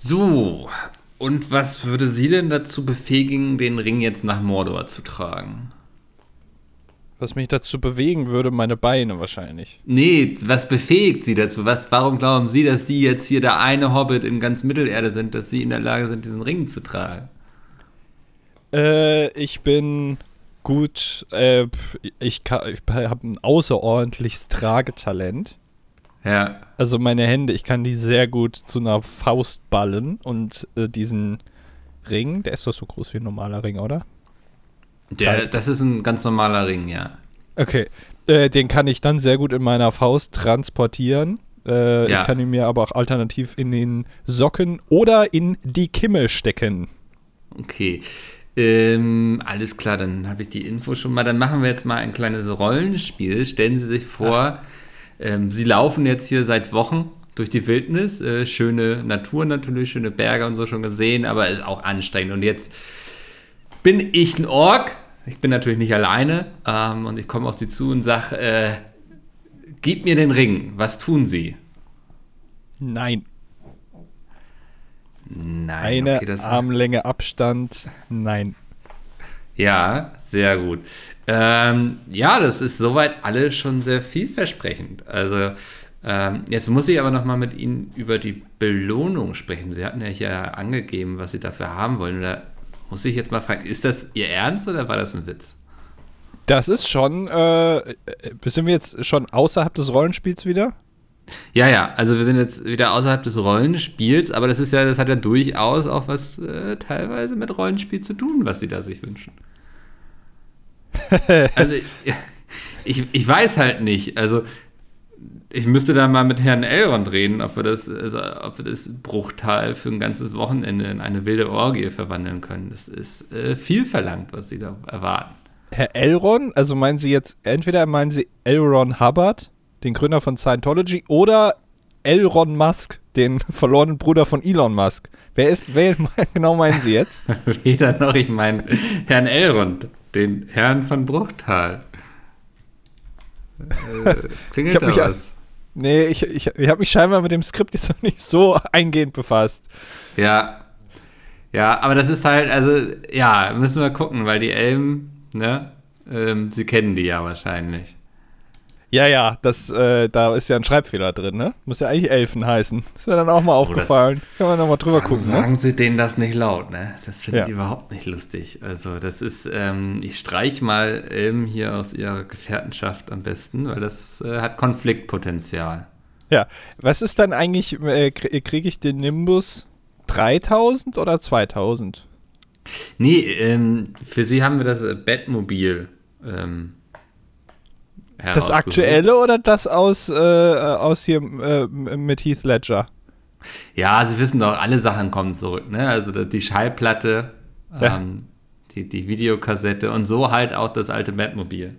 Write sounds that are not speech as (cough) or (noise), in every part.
So, und was würde Sie denn dazu befähigen, den Ring jetzt nach Mordor zu tragen? Was mich dazu bewegen würde, meine Beine wahrscheinlich. Nee, was befähigt Sie dazu? Was, warum glauben Sie, dass Sie jetzt hier der eine Hobbit in ganz Mittelerde sind, dass Sie in der Lage sind, diesen Ring zu tragen? Äh, ich bin gut, äh, ich, ich habe ein außerordentliches Tragetalent. Ja. Also meine Hände, ich kann die sehr gut zu einer Faust ballen und äh, diesen Ring, der ist doch so groß wie ein normaler Ring, oder? Der, das ist ein ganz normaler Ring, ja. Okay. Äh, den kann ich dann sehr gut in meiner Faust transportieren. Äh, ja. Ich kann ihn mir aber auch alternativ in den Socken oder in die Kimme stecken. Okay. Ähm, alles klar, dann habe ich die Info schon mal. Dann machen wir jetzt mal ein kleines Rollenspiel. Stellen Sie sich vor, ähm, Sie laufen jetzt hier seit Wochen durch die Wildnis. Äh, schöne Natur natürlich, schöne Berge und so schon gesehen, aber ist auch anstrengend. Und jetzt bin ich ein Ork. Ich bin natürlich nicht alleine ähm, und ich komme auf sie zu und sage, äh, gib mir den Ring. Was tun sie? Nein. Nein. Eine okay, Armlänge Abstand. Nein. Ja, sehr gut. Ähm, ja, das ist soweit alles schon sehr vielversprechend. Also ähm, jetzt muss ich aber noch mal mit Ihnen über die Belohnung sprechen. Sie hatten ja hier angegeben, was Sie dafür haben wollen. Oder muss ich jetzt mal fragen, ist das Ihr Ernst oder war das ein Witz? Das ist schon, äh, sind wir jetzt schon außerhalb des Rollenspiels wieder? Ja, ja, also wir sind jetzt wieder außerhalb des Rollenspiels, aber das ist ja, das hat ja durchaus auch was äh, teilweise mit Rollenspiel zu tun, was sie da sich wünschen. Also ich, ich weiß halt nicht, also ich müsste da mal mit Herrn Elrond reden, ob wir das, also, ob wir das Bruchtal für ein ganzes Wochenende in eine wilde Orgie verwandeln können. Das ist äh, viel verlangt, was Sie da erwarten. Herr Elrond, also meinen Sie jetzt, entweder meinen Sie Elron Hubbard, den Gründer von Scientology, oder Elron Musk, den (laughs) verlorenen Bruder von Elon Musk. Wer ist, wer (laughs) genau meinen Sie jetzt? (laughs) Weder noch, ich meine Herrn Elrond, den Herrn von Bruchtal. Äh, klingelt da was? Nee, ich, ich, ich habe mich scheinbar mit dem Skript jetzt noch nicht so eingehend befasst. Ja. Ja, aber das ist halt, also, ja, müssen wir gucken, weil die Elben, ne, ähm, sie kennen die ja wahrscheinlich. Ja, ja, das, äh, da ist ja ein Schreibfehler drin, ne? Muss ja eigentlich Elfen heißen. Das wäre dann auch mal oh, aufgefallen. Kann man nochmal drüber sagen, gucken. Ne? Sagen ne? Sie denen das nicht laut, ne? Das finde ja. ich überhaupt nicht lustig. Also, das ist, ähm, ich streich mal Elben hier aus ihrer Gefährtenschaft am besten, weil das äh, hat Konfliktpotenzial. Ja, was ist dann eigentlich, äh, kriege ich den Nimbus 3000 oder 2000? Nee, ähm, für Sie haben wir das Bettmobil. Ähm, das aktuelle oder das aus, äh, aus hier äh, mit Heath Ledger? Ja, Sie wissen doch, alle Sachen kommen zurück, ne? Also die Schallplatte, ja. ähm, die, die Videokassette und so halt auch das alte Batmobil.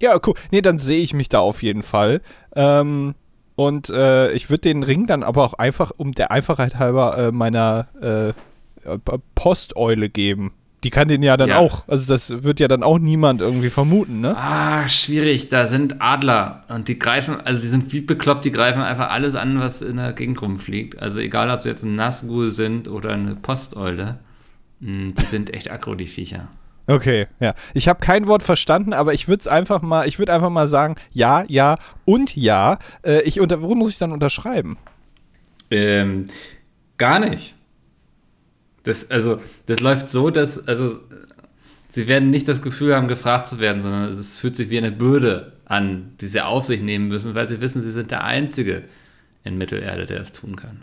Ja, cool. Nee, dann sehe ich mich da auf jeden Fall. Ähm, und äh, ich würde den Ring dann aber auch einfach, um der Einfachheit halber, äh, meiner äh, Posteule geben. Die kann den ja dann ja. auch. Also das wird ja dann auch niemand irgendwie vermuten, ne? Ah, schwierig. Da sind Adler und die greifen, also die sind wie bekloppt, die greifen einfach alles an, was in der Gegend rumfliegt. Also egal, ob sie jetzt ein Nazgul sind oder eine Posteule, hm, die sind echt aggro, die Viecher. Okay, ja. Ich habe kein Wort verstanden, aber ich würde es einfach mal, ich würde einfach mal sagen, ja, ja und ja. Äh, ich unter, wo muss ich dann unterschreiben? Ähm, gar nicht. Das, also, das läuft so, dass, also, sie werden nicht das Gefühl haben, gefragt zu werden, sondern es fühlt sich wie eine Bürde an, die sie auf sich nehmen müssen, weil sie wissen, sie sind der Einzige in Mittelerde, der es tun kann.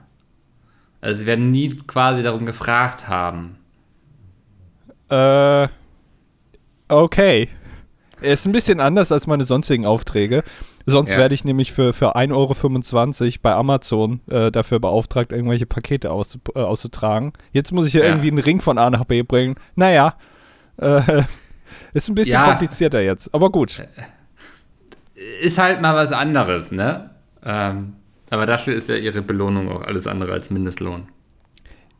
Also, sie werden nie quasi darum gefragt haben. Äh, okay. Ist ein bisschen anders als meine sonstigen Aufträge. Sonst ja. werde ich nämlich für, für 1,25 Euro bei Amazon äh, dafür beauftragt, irgendwelche Pakete aus, äh, auszutragen. Jetzt muss ich ja, ja, irgendwie einen Ring von A nach B bringen. Naja, äh, (laughs) ist ein bisschen ja. komplizierter jetzt, aber gut. Äh, ist halt mal was anderes, ne? Ähm, aber dafür ist ja ihre Belohnung auch alles andere als Mindestlohn.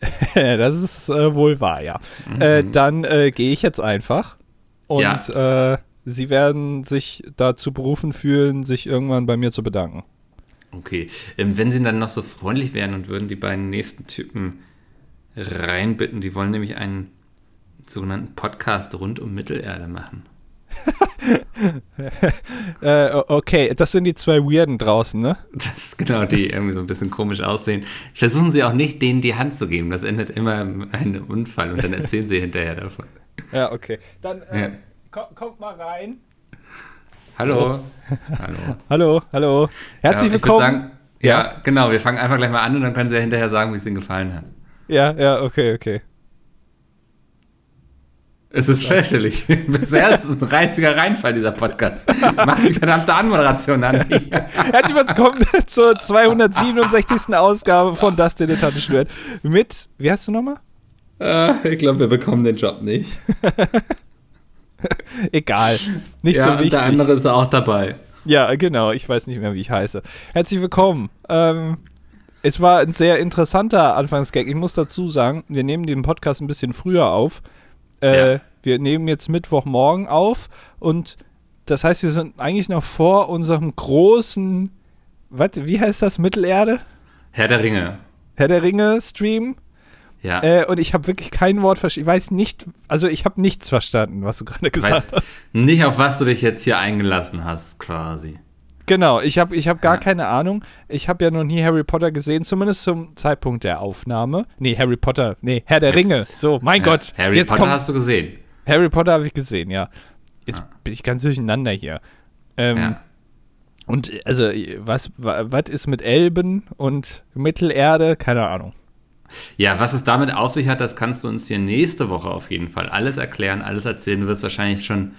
(laughs) das ist äh, wohl wahr, ja. Mhm. Äh, dann gehe ich jetzt einfach und ja. Sie werden sich dazu berufen fühlen, sich irgendwann bei mir zu bedanken. Okay. Ähm, wenn sie dann noch so freundlich wären und würden die beiden nächsten Typen reinbitten, die wollen nämlich einen sogenannten Podcast rund um Mittelerde machen. (laughs) äh, okay, das sind die zwei Weirden draußen, ne? (laughs) Das ist genau die, irgendwie so ein bisschen komisch aussehen. Versuchen sie auch nicht, denen die Hand zu geben. Das endet immer in einem Unfall und dann erzählen sie hinterher davon. Ja, okay. Dann äh, ja. Kommt, kommt mal rein. Hallo. Hallo. hallo, hallo. Herzlich ja, willkommen. Sagen, ja, ja, genau. Wir fangen einfach gleich mal an und dann können Sie ja hinterher sagen, wie es Ihnen gefallen hat. Ja, ja, okay, okay. Es ist fürchterlich. (laughs) Bisher ist es ein reiziger Reinfall, dieser Podcast. (laughs) Mach die verdammte Anmoderation an. (laughs) Herzlich willkommen zur 267. Ausgabe von Das Dilettantische Duett. Mit, wie heißt du nochmal? Uh, ich glaube, wir bekommen den Job nicht. Egal. Nicht ja, so wichtig. Der andere ist auch dabei. Ja, genau. Ich weiß nicht mehr, wie ich heiße. Herzlich willkommen. Ähm, es war ein sehr interessanter Anfangsgag. Ich muss dazu sagen, wir nehmen den Podcast ein bisschen früher auf äh, ja. Wir nehmen jetzt Mittwochmorgen auf und das heißt, wir sind eigentlich noch vor unserem großen, was, wie heißt das, Mittelerde? Herr der Ringe. Herr der Ringe Stream. Ja. Äh, und ich habe wirklich kein Wort verstanden. Ich weiß nicht, also ich habe nichts verstanden, was du gerade gesagt hast. Nicht, auf was du dich jetzt hier eingelassen hast, quasi. Genau, ich habe ich hab gar ja. keine Ahnung. Ich habe ja noch nie Harry Potter gesehen, zumindest zum Zeitpunkt der Aufnahme. Nee, Harry Potter, nee, Herr der jetzt, Ringe. So, mein ja, Gott. Harry jetzt Potter kommt, hast du gesehen. Harry Potter habe ich gesehen, ja. Jetzt ja. bin ich ganz durcheinander hier. Ähm, ja. Und also, was, was ist mit Elben und Mittelerde? Keine Ahnung. Ja, was es damit auf sich hat, das kannst du uns hier nächste Woche auf jeden Fall alles erklären, alles erzählen. Du wirst wahrscheinlich schon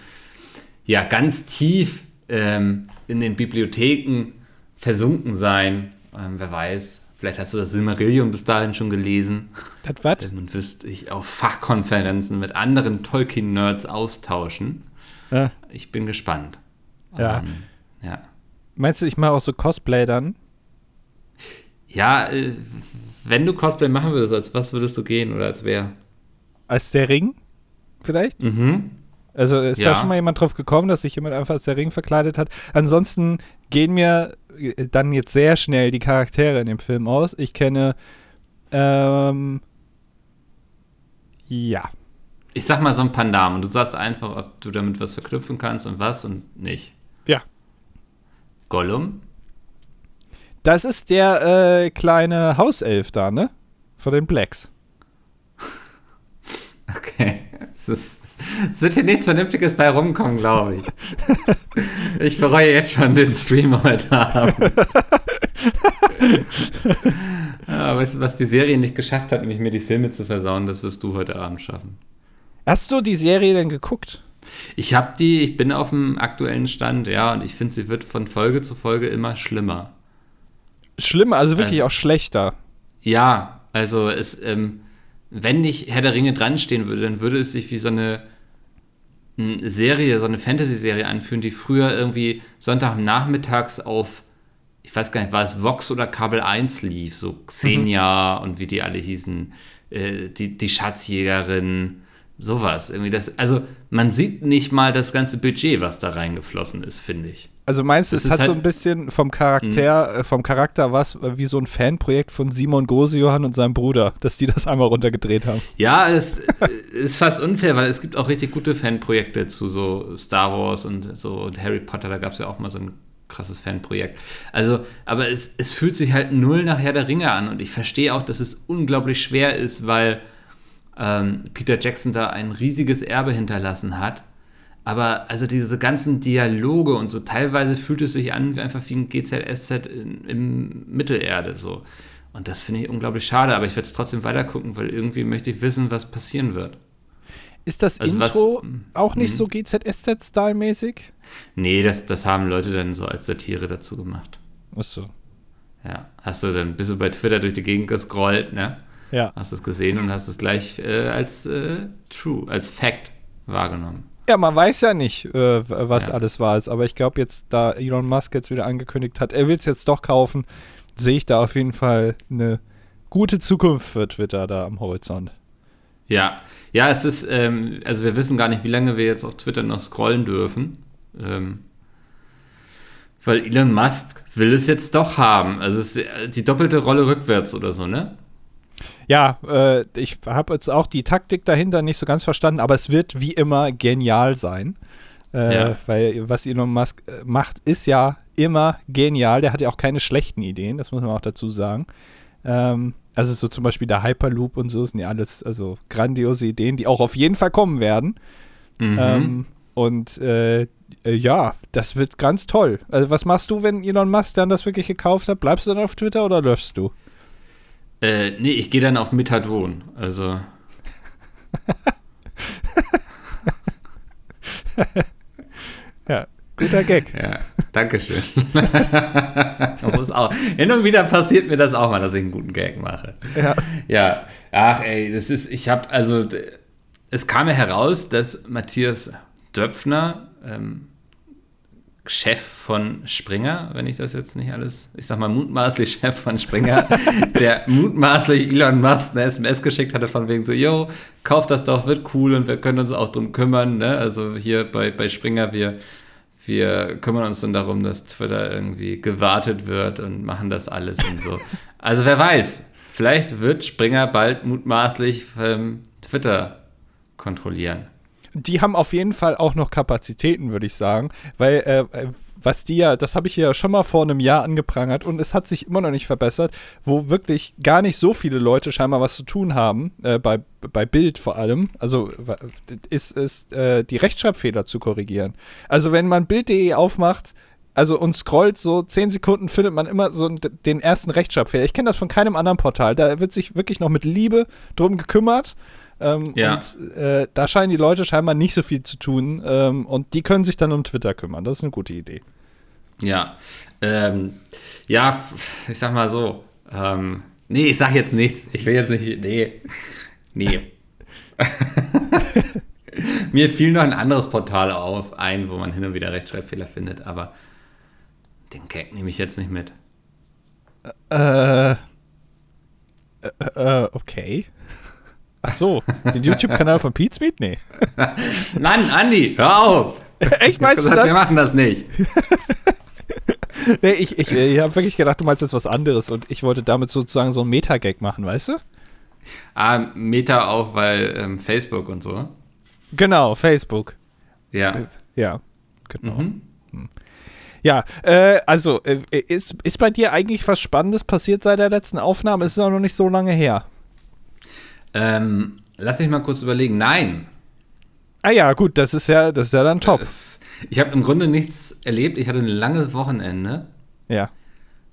ja ganz tief ähm, in den Bibliotheken versunken sein. Ähm, wer weiß, vielleicht hast du das Silmarillion bis dahin schon gelesen. Das was? Und wirst dich auf Fachkonferenzen mit anderen Tolkien-Nerds austauschen. Ja. Ich bin gespannt. Ja. Ähm, ja. Meinst du, ich mache auch so Cosplay dann? Ja, äh, wenn du Cosplay machen würdest, als was würdest du gehen oder als wer? Als der Ring? Vielleicht? Mhm. Also ist ja. da schon mal jemand drauf gekommen, dass sich jemand einfach als der Ring verkleidet hat. Ansonsten gehen mir äh, dann jetzt sehr schnell die Charaktere in dem Film aus. Ich kenne ähm, ja. Ich sag mal so ein paar Namen und du sagst einfach, ob du damit was verknüpfen kannst und was und nicht. Ja. Gollum? Das ist der äh, kleine Hauself da, ne? Von den Blacks. (laughs) Okay. Es ist es wird hier nichts Vernünftiges bei rumkommen, glaube ich. (laughs) Ich bereue jetzt schon den Stream heute Abend. (laughs) ja, weißt du, was die Serie nicht geschafft hat, nämlich mir die Filme zu versauen, das wirst du heute Abend schaffen. Hast du die Serie denn geguckt? Ich habe die, ich bin auf dem aktuellen Stand, ja, und ich finde, sie wird von Folge zu Folge immer schlimmer. Schlimmer, also wirklich also, auch schlechter. Ja, also es, ähm, wenn nicht Herr der Ringe dran stehen würde, dann würde es sich wie so eine Serie, so eine Fantasy-Serie anfühlen, die früher irgendwie Sonntagnachmittags auf, ich weiß gar nicht, war es Vox oder Kabel 1 lief, so Xenia mhm. und wie die alle hießen, äh, die, die Schatzjägerin, sowas. Irgendwie das, also man sieht nicht mal das ganze Budget, was da reingeflossen ist, finde ich. Also meinst du, es hat halt so ein bisschen vom Charakter, mhm. äh, vom Charakter was wie so ein Fanprojekt von Simon Grosejohann und seinem Bruder, dass die das einmal runtergedreht haben? Ja, es ist fast unfair, weil es gibt auch richtig gute Fanprojekte zu so Star Wars und so und Harry Potter, da gab es ja auch mal so ein krasses Fanprojekt. Also, aber es, es fühlt sich halt null nach Herr der Ringe an und ich verstehe auch, dass es unglaublich schwer ist, weil ähm, Peter Jackson da ein riesiges Erbe hinterlassen hat aber also diese ganzen Dialoge und so, teilweise fühlt es sich an wie einfach wie ein GZSZ in, im Mittelerde so. Und das finde ich unglaublich schade, aber ich werde es trotzdem weitergucken, weil irgendwie möchte ich wissen, was passieren wird. Ist das also Intro was, auch nicht mh. so GZSZ-Style-mäßig? Nee, das, das haben Leute dann so als Satire dazu gemacht. Ach so. Ja, hast du dann, bist du bei Twitter durch die Gegend gescrollt, ne? Ja. Hast es gesehen und hast es gleich äh, als äh, True, als Fact wahrgenommen. Ja, man weiß ja nicht, äh, was ja. alles war. Aber ich glaube jetzt, da Elon Musk jetzt wieder angekündigt hat, er will es jetzt doch kaufen, sehe ich da auf jeden Fall eine gute Zukunft für Twitter da am Horizont. Ja, ja, es ist, ähm, also wir wissen gar nicht, wie lange wir jetzt auf Twitter noch scrollen dürfen. Ähm, Weil Elon Musk will es jetzt doch haben. Also es ist die doppelte Rolle rückwärts oder so, ne? Ja, äh, ich habe jetzt auch die Taktik dahinter nicht so ganz verstanden, aber es wird wie immer genial sein. Äh, ja. Weil was Elon Musk äh, macht, ist ja immer genial. Der hat ja auch keine schlechten Ideen, das muss man auch dazu sagen. Ähm, also so zum Beispiel der Hyperloop und so sind ja alles also grandiose Ideen, die auch auf jeden Fall kommen werden. Mhm. Ähm, und äh, äh, ja, das wird ganz toll. Also was machst du, wenn Elon Musk dann das wirklich gekauft hat? Bleibst du dann auf Twitter oder löschst du? Äh, nee, ich gehe dann auf Methadon. Also. (laughs) ja, guter Gag. Ja, danke schön. (laughs) muss auch. Hin und wieder passiert mir das auch mal, dass ich einen guten Gag mache. Ja. Ja. Ach, ey, das ist, ich habe, also, es kam ja heraus, dass Matthias Döpfner ähm, Chef von Springer, wenn ich das jetzt nicht alles, ich sag mal mutmaßlich Chef von Springer, (laughs) der mutmaßlich Elon Musk eine SMS geschickt hatte von wegen so, yo, kauf das doch, wird cool und wir können uns auch drum kümmern, ne? Also hier bei, bei Springer, wir, wir kümmern uns dann darum, dass Twitter irgendwie gewartet wird und machen das alles und so. (laughs) Also wer weiß, vielleicht wird Springer bald mutmaßlich ähm, Twitter kontrollieren die haben auf jeden Fall auch noch Kapazitäten, würde ich sagen. Weil, äh, was die ja, das habe ich ja schon mal vor einem Jahr angeprangert und es hat sich immer noch nicht verbessert, wo wirklich gar nicht so viele Leute scheinbar was zu tun haben, äh, bei, bei Bild vor allem, also ist, ist äh, die Rechtschreibfehler zu korrigieren. Also wenn man Bild.de aufmacht, also und scrollt so zehn Sekunden, findet man immer so den ersten Rechtschreibfehler. Ich kenne das von keinem anderen Portal. Da wird sich wirklich noch mit Liebe drum gekümmert. Ähm, ja. Und äh, da scheinen die Leute scheinbar nicht so viel zu tun. Ähm, und die können sich dann um Twitter kümmern. Das ist eine gute Idee. Ja. Ähm, ja, ich sag mal so. Ähm, nee, ich sag jetzt nichts. Ich will jetzt nicht. Nee. Nee. (laughs) Mir fiel noch ein anderes Portal auf, ein, wo man hin und wieder Rechtschreibfehler findet, aber den Gag nehme ich jetzt nicht mit. Äh. Äh, äh okay. Ach so, den YouTube-Kanal von Pete's Meat? Nee. (laughs) Nein, Andi, hör auf! Echt, meinst du das? Wir machen das nicht. (laughs) nee, ich, ich, ich habe wirklich gedacht, du meinst jetzt was anderes und ich wollte damit sozusagen so einen Meta-Gag machen, weißt du? Ah, Meta auch, weil ähm, Facebook und so. Genau, Facebook. Ja. Ja, genau. Mhm. Hm. Ja, äh, also, äh, ist, ist bei dir eigentlich was Spannendes passiert seit der letzten Aufnahme? Ist es auch noch nicht so lange her. Ähm, lass mich mal kurz überlegen. Nein. Ah ja, gut, das ist ja, das ist ja dann top. Das, ich habe im Grunde nichts erlebt. Ich hatte ein langes Wochenende. Ja.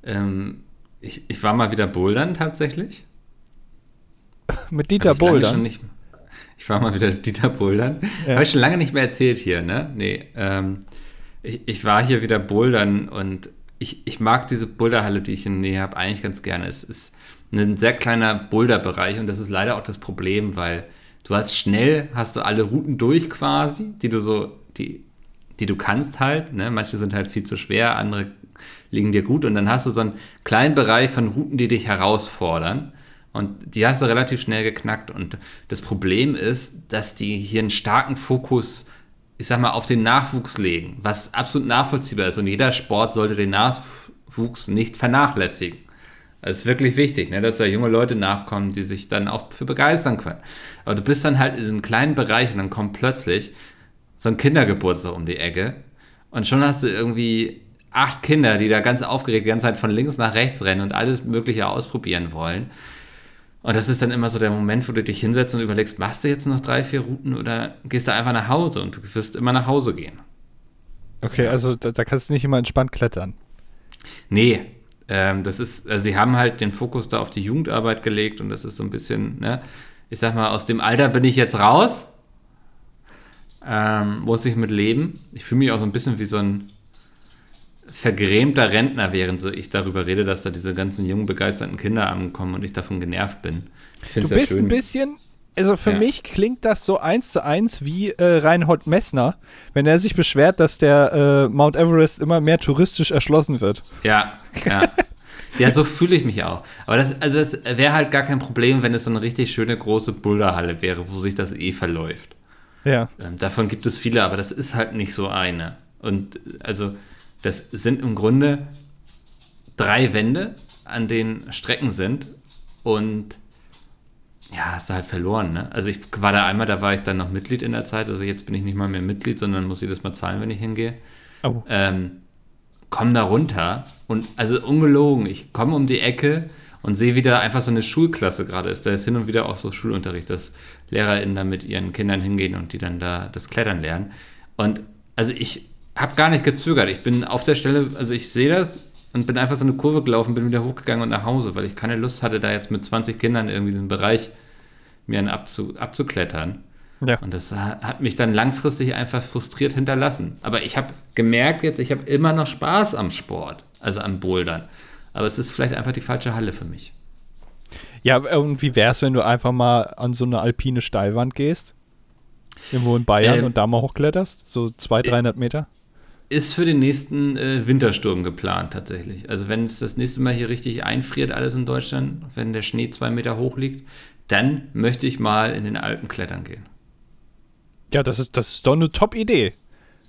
Ähm, ich, ich war mal wieder bouldern tatsächlich. (laughs) Mit Dieter Bouldern? Nicht, ich war mal wieder Dieter Bouldern. Ja. Habe ich schon lange nicht mehr erzählt hier, ne? Nee. Ähm, ich, ich, war hier wieder bouldern und ich, ich mag diese Boulderhalle, die ich in der Nähe habe, eigentlich ganz gerne. Es ist ein sehr kleiner Boulder-Bereich und das ist leider auch das Problem, weil du hast schnell, hast du alle Routen durch quasi, die du so, die, die du kannst halt. Ne? Manche sind halt viel zu schwer, andere liegen dir gut und dann hast du so einen kleinen Bereich von Routen, die dich herausfordern. Und die hast du relativ schnell geknackt. Und das Problem ist, dass die hier einen starken Fokus, ich sag mal, auf den Nachwuchs legen, was absolut nachvollziehbar ist. Und jeder Sport sollte den Nachwuchs nicht vernachlässigen. Das ist wirklich wichtig, ne, dass da junge Leute nachkommen, die sich dann auch für begeistern können. Aber du bist dann halt in diesem kleinen Bereich und dann kommt plötzlich so ein Kindergeburtstag um die Ecke und schon hast du irgendwie acht Kinder, die da ganz aufgeregt die ganze Zeit von links nach rechts rennen und alles Mögliche ausprobieren wollen. Und das ist dann immer so der Moment, wo du dich hinsetzt und überlegst, machst du jetzt noch drei, vier Routen oder gehst du einfach nach Hause und du wirst immer nach Hause gehen. Okay, also da, da kannst du nicht immer entspannt klettern. Nee, ähm, das ist, also sie haben halt den Fokus da auf die Jugendarbeit gelegt und das ist so ein bisschen, ne, ich sag mal, aus dem Alter bin ich jetzt raus. Ähm, muss ich mit leben. Ich fühle mich auch so ein bisschen wie so ein vergrämter Rentner, während ich darüber rede, dass da diese ganzen jungen, begeisterten Kinder ankommen und ich davon genervt bin. Du bist schön. ein bisschen, also für ja. mich klingt das so eins zu eins wie äh, Reinhold Messner, wenn er sich beschwert, dass der äh, Mount Everest immer mehr touristisch erschlossen wird. Ja, ja. ja, so fühle ich mich auch. Aber das, also das wäre halt gar kein Problem, wenn es so eine richtig schöne große Boulderhalle wäre, wo sich das eh verläuft. Ja. Ähm, davon gibt es viele, aber das ist halt nicht so eine. Und also Das sind im Grunde drei Wände, an denen Strecken sind und ja, hast du halt verloren, ne? Also ich war da einmal, da war ich dann noch Mitglied in der Zeit, also jetzt bin ich nicht mal mehr Mitglied, sondern muss jedes Mal zahlen, wenn ich hingehe. Oh. Ähm, komm da runter und also ungelogen, ich komme um die Ecke und sehe wieder einfach so eine Schulklasse gerade ist. Da ist hin und wieder auch so Schulunterricht, dass LehrerInnen da mit ihren Kindern hingehen und die dann da das Klettern lernen. Und also ich habe gar nicht gezögert. Ich bin auf der Stelle, also ich sehe das und bin einfach so eine Kurve gelaufen, bin wieder hochgegangen und nach Hause, weil ich keine Lust hatte, da jetzt mit 20 Kindern irgendwie den Bereich mir abzu, abzuklettern. Ja. Und das hat mich dann langfristig einfach frustriert hinterlassen. Aber ich habe gemerkt jetzt, ich habe immer noch Spaß am Sport, also am Bouldern. Aber es ist vielleicht einfach die falsche Halle für mich. Ja, und wie wäre es, wenn du einfach mal an so eine alpine Steilwand gehst? Irgendwo in Bayern ähm, und da mal hochkletterst? So 200, 300 Meter? Ist für den nächsten äh, Wintersturm geplant tatsächlich. Also wenn es das nächste Mal hier richtig einfriert, alles in Deutschland, wenn der Schnee zwei Meter hoch liegt, dann möchte ich mal in den Alpen klettern gehen. Ja, das ist, das ist doch eine Top-Idee.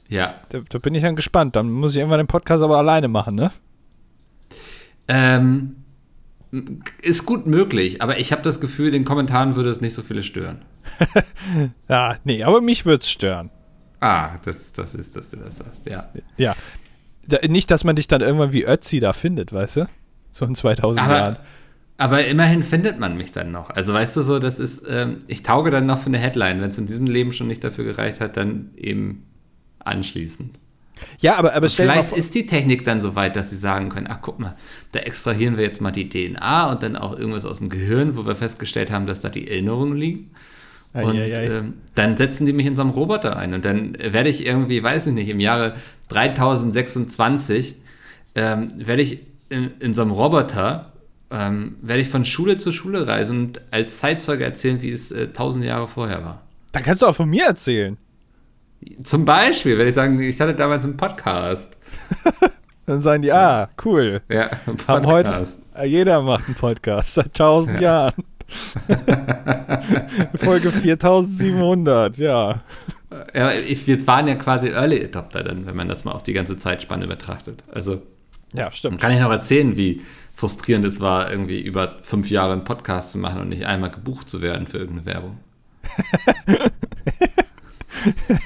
Ja. Da, da, bin ich dann gespannt. Dann muss ich irgendwann den Podcast aber alleine machen, ne? Ähm, ist gut möglich, aber ich habe das Gefühl, den Kommentaren würde es nicht so viele stören. ja, (laughs) nee, aber mich würde es stören. Ah, das, das ist, dass du das sagst, ja. Ja. Da, nicht, dass man dich dann irgendwann wie Ötzi da findet, weißt du? So in 2000 aber, Jahren. Aber immerhin findet man mich dann noch. Also weißt du so, das ist, ähm, ich tauge dann noch für eine Headline. Wenn es in diesem Leben schon nicht dafür gereicht hat, dann eben anschließend. Ja, aber, aber vielleicht ist die Technik dann so weit, dass sie sagen können, ach guck mal, da extrahieren wir jetzt mal die DNA und dann auch irgendwas aus dem Gehirn, wo wir festgestellt haben, dass da die Erinnerungen liegen. Und ähm, dann setzen die mich in so einem Roboter ein und dann werde ich irgendwie, weiß ich nicht, im Jahre 3026 ähm, werde ich in, in so einem Roboter ähm, werde ich von Schule zu Schule reisen und als Zeitzeuge erzählen, wie es äh, tausend Jahre vorher war. Dann kannst du auch von mir erzählen. Zum Beispiel, werde ich sagen, ich hatte damals einen Podcast. (laughs) Dann sagen die, ah, cool. Ja, Haben heute, jeder macht einen Podcast seit tausend ja. Jahren. (laughs) Folge 4700, ja. Ja, ich, wir waren ja quasi Early Adopter dann, wenn man das mal auf die ganze Zeitspanne betrachtet. Also, ja, stimmt. Kann ich noch erzählen, wie frustrierend es war, irgendwie über fünf Jahre einen Podcast zu machen und nicht einmal gebucht zu werden für irgendeine Werbung.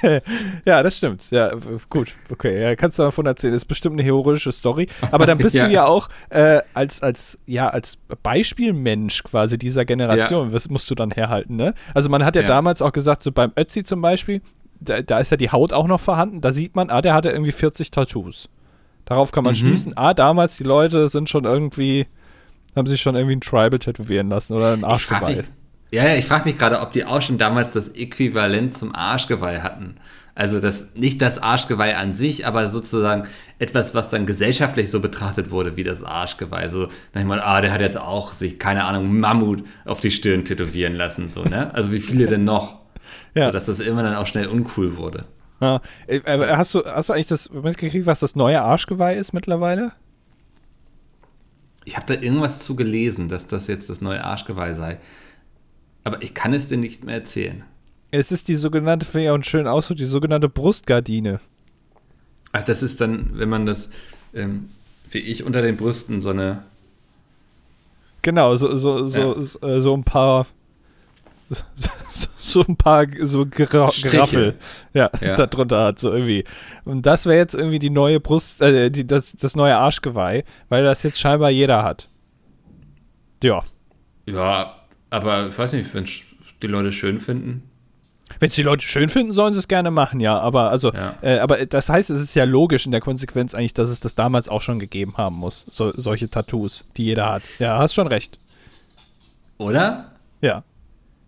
(laughs) ja, das stimmt. Ja, gut. Okay, ja, kannst du davon erzählen. Das ist bestimmt eine heroische Story. Aber dann bist (laughs) ja. du ja auch äh, als, als, ja, als Beispielmensch quasi dieser Generation. Ja. Was musst du dann herhalten, ne? Also man hat ja, ja, damals auch gesagt, so beim Ötzi zum Beispiel, da, da, ist ja die Haut auch noch vorhanden. Da sieht man, ah, der hatte irgendwie 40 Tattoos. Darauf kann man mhm. schließen, ah, damals die Leute sind schon irgendwie, haben sich schon irgendwie ein Tribal tätowieren lassen oder ein Arschgeweih. Ja, ja, ich frage mich gerade, ob die auch schon damals das Äquivalent zum Arschgeweih hatten. Also das, nicht das Arschgeweih an sich, aber sozusagen etwas, was dann gesellschaftlich so betrachtet wurde wie das Arschgeweih. So, dann ich mal, ah, der hat jetzt auch sich, keine Ahnung, Mammut auf die Stirn tätowieren lassen, so, ne? Also wie viele denn noch? (laughs) ja. So, dass das immer dann auch schnell uncool wurde. Ja. Äh, hast, du, hast du eigentlich das mitgekriegt, was das neue Arschgeweih ist mittlerweile? Ich habe da irgendwas zu gelesen, dass das jetzt das neue Arschgeweih sei. Aber ich kann es dir nicht mehr erzählen. Es ist die sogenannte, finde ich auch schön Ausdruck, die sogenannte Brustgardine. Ach, das ist dann, wenn man das, ähm, wie ich, unter den Brüsten so eine. Genau, so, so, so, ja. so, äh, so ein paar. So, ein paar so Gra Graffel ja, ja. darunter hat, so irgendwie. Und das wäre jetzt irgendwie die neue Brust, äh, die, das, das neue Arschgeweih, weil das jetzt scheinbar jeder hat. Ja. Ja, aber ich weiß nicht, wenn die Leute schön finden. Wenn es die Leute schön finden, sollen sie es gerne machen, ja. Aber also, ja. Äh, aber das heißt, es ist ja logisch in der Konsequenz eigentlich, dass es das damals auch schon gegeben haben muss. So, solche Tattoos, die jeder hat. Ja, hast schon recht. Oder? Ja.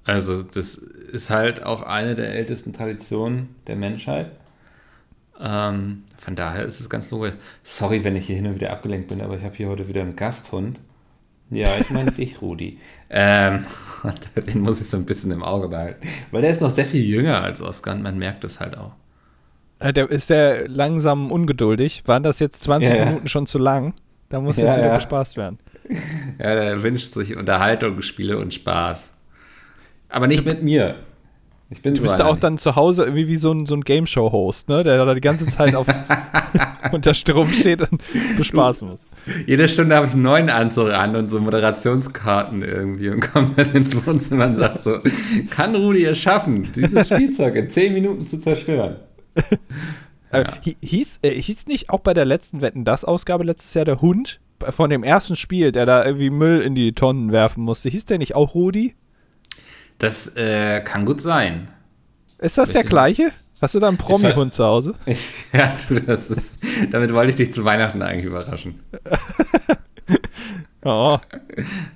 Also, das ist halt auch eine der ältesten Traditionen der Menschheit. Ähm, von daher ist es ganz logisch. Sorry, wenn ich hier hin und wieder abgelenkt bin, aber ich habe hier heute wieder einen Gasthund. Ja, ich meine dich, Rudi. (laughs) Ähm, den muss ich so ein bisschen im Auge behalten. Weil der ist noch sehr viel jünger als Oskar und man merkt es halt auch. Äh, der, ist der langsam ungeduldig? Waren das jetzt 20 ja, Minuten schon zu lang? Da muss jetzt ja, wieder ja. bespaßt werden. (laughs) Ja, der wünscht sich Unterhaltung, Spiele und Spaß. Aber nicht mit mir. Ich bin Du bist ja auch dann zu Hause irgendwie wie so ein, so ein Game-Show-Host, ne? Der da die ganze Zeit auf (laughs) (laughs) unter Strom steht und bespaßen muss. Jede Stunde habe ich einen neuen Anzug an und so Moderationskarten irgendwie und komme dann ins Wohnzimmer und sage so, kann Rudi es schaffen, dieses Spielzeug in 10 Minuten zu zerstören? (laughs) Äh, Ja. hi- hieß, äh, hieß nicht auch bei der letzten Wetten das Ausgabe letztes Jahr der Hund von dem ersten Spiel, der da irgendwie Müll in die Tonnen werfen musste? Hieß der nicht auch Rudi? Das äh, kann gut sein. Ist das der Richtig. gleiche? Hast du da einen Promi-Hund zu Hause? Ich, (laughs) ja, du, das ist, damit wollte ich dich zu Weihnachten eigentlich überraschen. (laughs) Oh.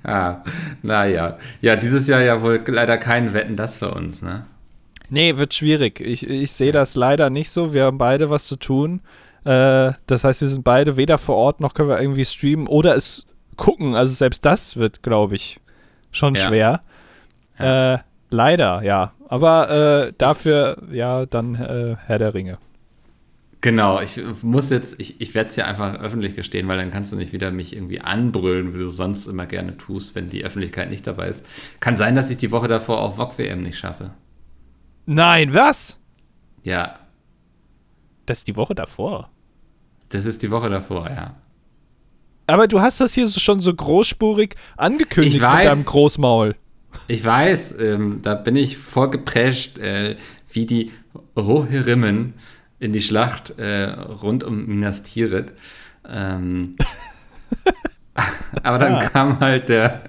Ah, naja. Ja, dieses Jahr ja wohl leider kein Wetten, das für uns, ne? Nee, wird schwierig. Ich, ich sehe das leider nicht so. Wir haben beide was zu tun. Äh, das heißt, wir sind beide weder vor Ort noch können wir irgendwie streamen oder es gucken. Also selbst das wird, glaube ich, schon Ja. schwer. Äh, leider, ja. Aber äh, dafür, ja, dann äh, Herr der Ringe. Genau, ich muss jetzt, ich, ich werde es hier einfach öffentlich gestehen, weil dann kannst du nicht wieder mich irgendwie anbrüllen, wie du sonst immer gerne tust, wenn die Öffentlichkeit nicht dabei ist. Kann sein, dass ich die Woche davor auch VOG WM nicht schaffe. Nein, was? Ja, Das ist die Woche davor. das ist die Woche davor, ja. Aber du hast das hier schon so großspurig angekündigt Ich weiß. mit deinem Großmaul. Ich weiß, ähm, da bin ich vorgeprescht, äh, wie die Rohirrimmen in die Schlacht äh, rund um Minas Tirith. Ähm, (laughs) aber dann Ah. kam halt der,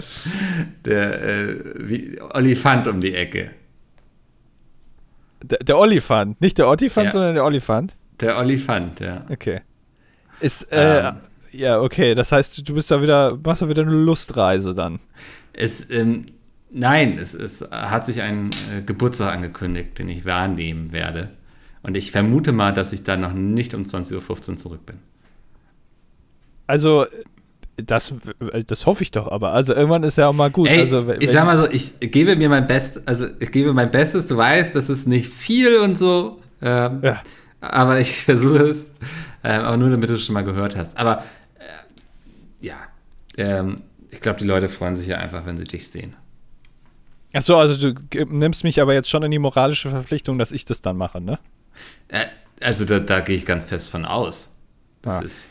der äh, wie, Olifant um die Ecke. Der, der Olifant. Nicht der Ottifant, Ja. sondern der Olifant. Der Olifant, ja. Okay. Ist, äh, Ähm. ja, okay. Das heißt, du bist da wieder, machst da wieder eine Lustreise dann. Es, ähm, nein, es, es hat sich ein äh, Geburtstag angekündigt, den ich wahrnehmen werde. Und ich vermute mal, dass ich da noch nicht um 20.15 Uhr zurück bin. Also, das, das hoffe ich doch aber. Also, irgendwann ist ja auch mal gut. Ey, also, ich sag mal so, ich gebe mir mein Bestes, also ich gebe mein Bestes, du weißt, das ist nicht viel und so, ähm, Ja. aber ich (laughs) versuche es, ähm, aber nur damit du es schon mal gehört hast. Aber äh, ja, ähm, ich glaube, die Leute freuen sich ja einfach, wenn sie dich sehen. Achso, also du nimmst mich aber jetzt schon in die moralische Verpflichtung, dass ich das dann mache, ne? Äh, also da, da gehe ich ganz fest von aus. Das Ah. ist,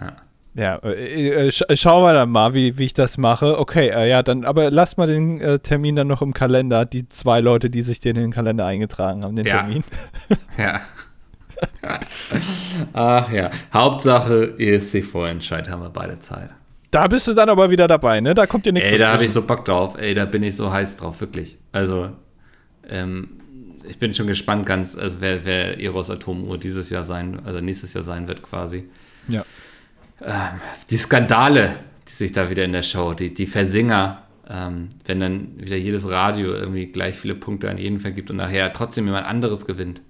ja. Ja, äh, äh, sch schauen wir dann mal, wie, wie ich das mache. Okay, äh, ja, dann, aber lasst mal den äh, Termin dann noch im Kalender, die zwei Leute, die sich den in den Kalender eingetragen haben, den Ja. Termin. (laughs) Ja. (laughs) Ach ja. Hauptsache ESC-Vorentscheid haben wir beide Zeit. Da bist du dann aber wieder dabei, ne? Da kommt dir nichts Ey, da habe ich so Bock drauf. Ey, da bin ich so heiß drauf, wirklich. Also, ähm, ich bin schon gespannt, ganz, also wer, wer Eros Atomuhr dieses Jahr sein, also nächstes Jahr sein wird quasi. Ja. Ähm, die Skandale, die sich da wieder in der Show, die, die Versinger, ähm, wenn dann wieder jedes Radio irgendwie gleich viele Punkte an jeden vergibt und nachher trotzdem jemand anderes gewinnt.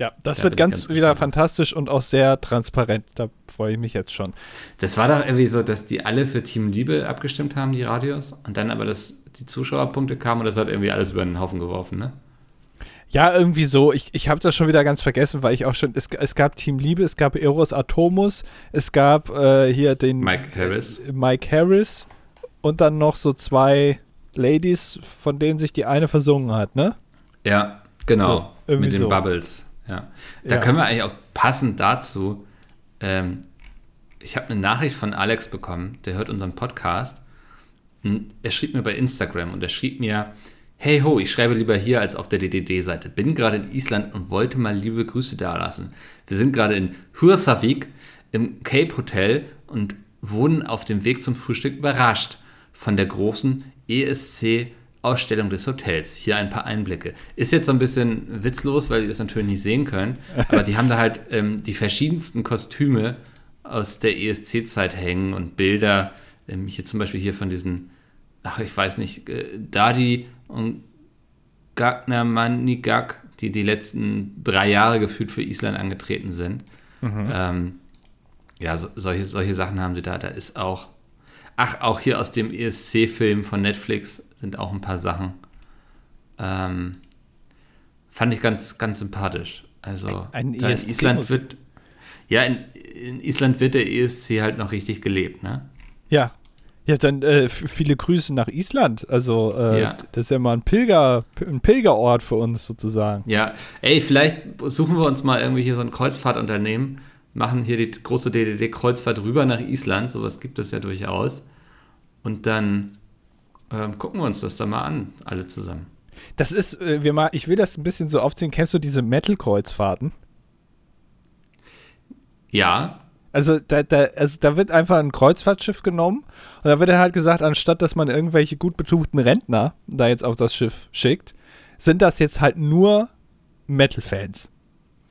Ja, das Da wird ganz, ganz wieder gespannt. fantastisch und auch sehr transparent. Da freue ich mich jetzt schon. Das war doch irgendwie so, dass die alle für Team Liebe abgestimmt haben, die Radios, und dann aber das, die Zuschauerpunkte kamen und das hat irgendwie alles über den Haufen geworfen, ne? Ja, irgendwie so. Ich, ich habe das schon wieder ganz vergessen, weil ich auch schon. Es, es gab Team Liebe, es gab Eros Atomus, es gab äh, hier den. Mike Harris. Äh, Mike Harris und dann noch so zwei Ladies, von denen sich die eine versungen hat, ne? Ja, genau. So, irgendwie mit den so. Bubbles. Ja. Da Ja. können wir eigentlich auch passend dazu. Ähm, ich habe eine Nachricht von Alex bekommen, der hört unseren Podcast. Und er schrieb mir bei Instagram und er schrieb mir: Hey ho, ich schreibe lieber hier als auf der DDD-Seite. Bin gerade in Island und wollte mal liebe Grüße dalassen. Wir sind gerade in Hursavik im Cape Hotel und wurden auf dem Weg zum Frühstück überrascht von der großen ESC Ausstellung des Hotels. Hier ein paar Einblicke. Ist jetzt so ein bisschen witzlos, weil die das natürlich nicht sehen können, aber die haben da halt ähm, die verschiedensten Kostüme aus der ESC-Zeit hängen und Bilder. Ähm, hier zum Beispiel hier von diesen, ach ich weiß nicht, äh, Dadi und Gagner Manigak, die die letzten drei Jahre gefühlt für Island angetreten sind. Ähm, ja, so, solche, solche Sachen haben sie da. Da ist auch, ach, auch hier aus dem ESC-Film von Netflix sind auch ein paar Sachen. Ähm, fand ich ganz, ganz sympathisch. Also, Ein- ein in ESC Island wird, ja, in, in Island wird der ESC halt noch richtig gelebt, ne? Ja. Ja, dann äh, viele Grüße nach Island. Also, äh, ja. das ist ja mal ein, Pilger, ein Pilgerort für uns sozusagen. Ja, ey, vielleicht suchen wir uns mal irgendwie hier so ein Kreuzfahrtunternehmen, machen hier die große DDD-Kreuzfahrt rüber nach Island. Sowas gibt es ja durchaus. Und dann ähm, gucken wir uns das da mal an, alle zusammen. Das ist, äh, wir mal, ich will das ein bisschen so aufziehen. Kennst du diese Metal-Kreuzfahrten? Ja. Also da, da, also da wird einfach ein Kreuzfahrtschiff genommen und da wird dann halt gesagt, anstatt dass man irgendwelche gut betuchten Rentner da jetzt auf das Schiff schickt, sind das jetzt halt nur Metal-Fans.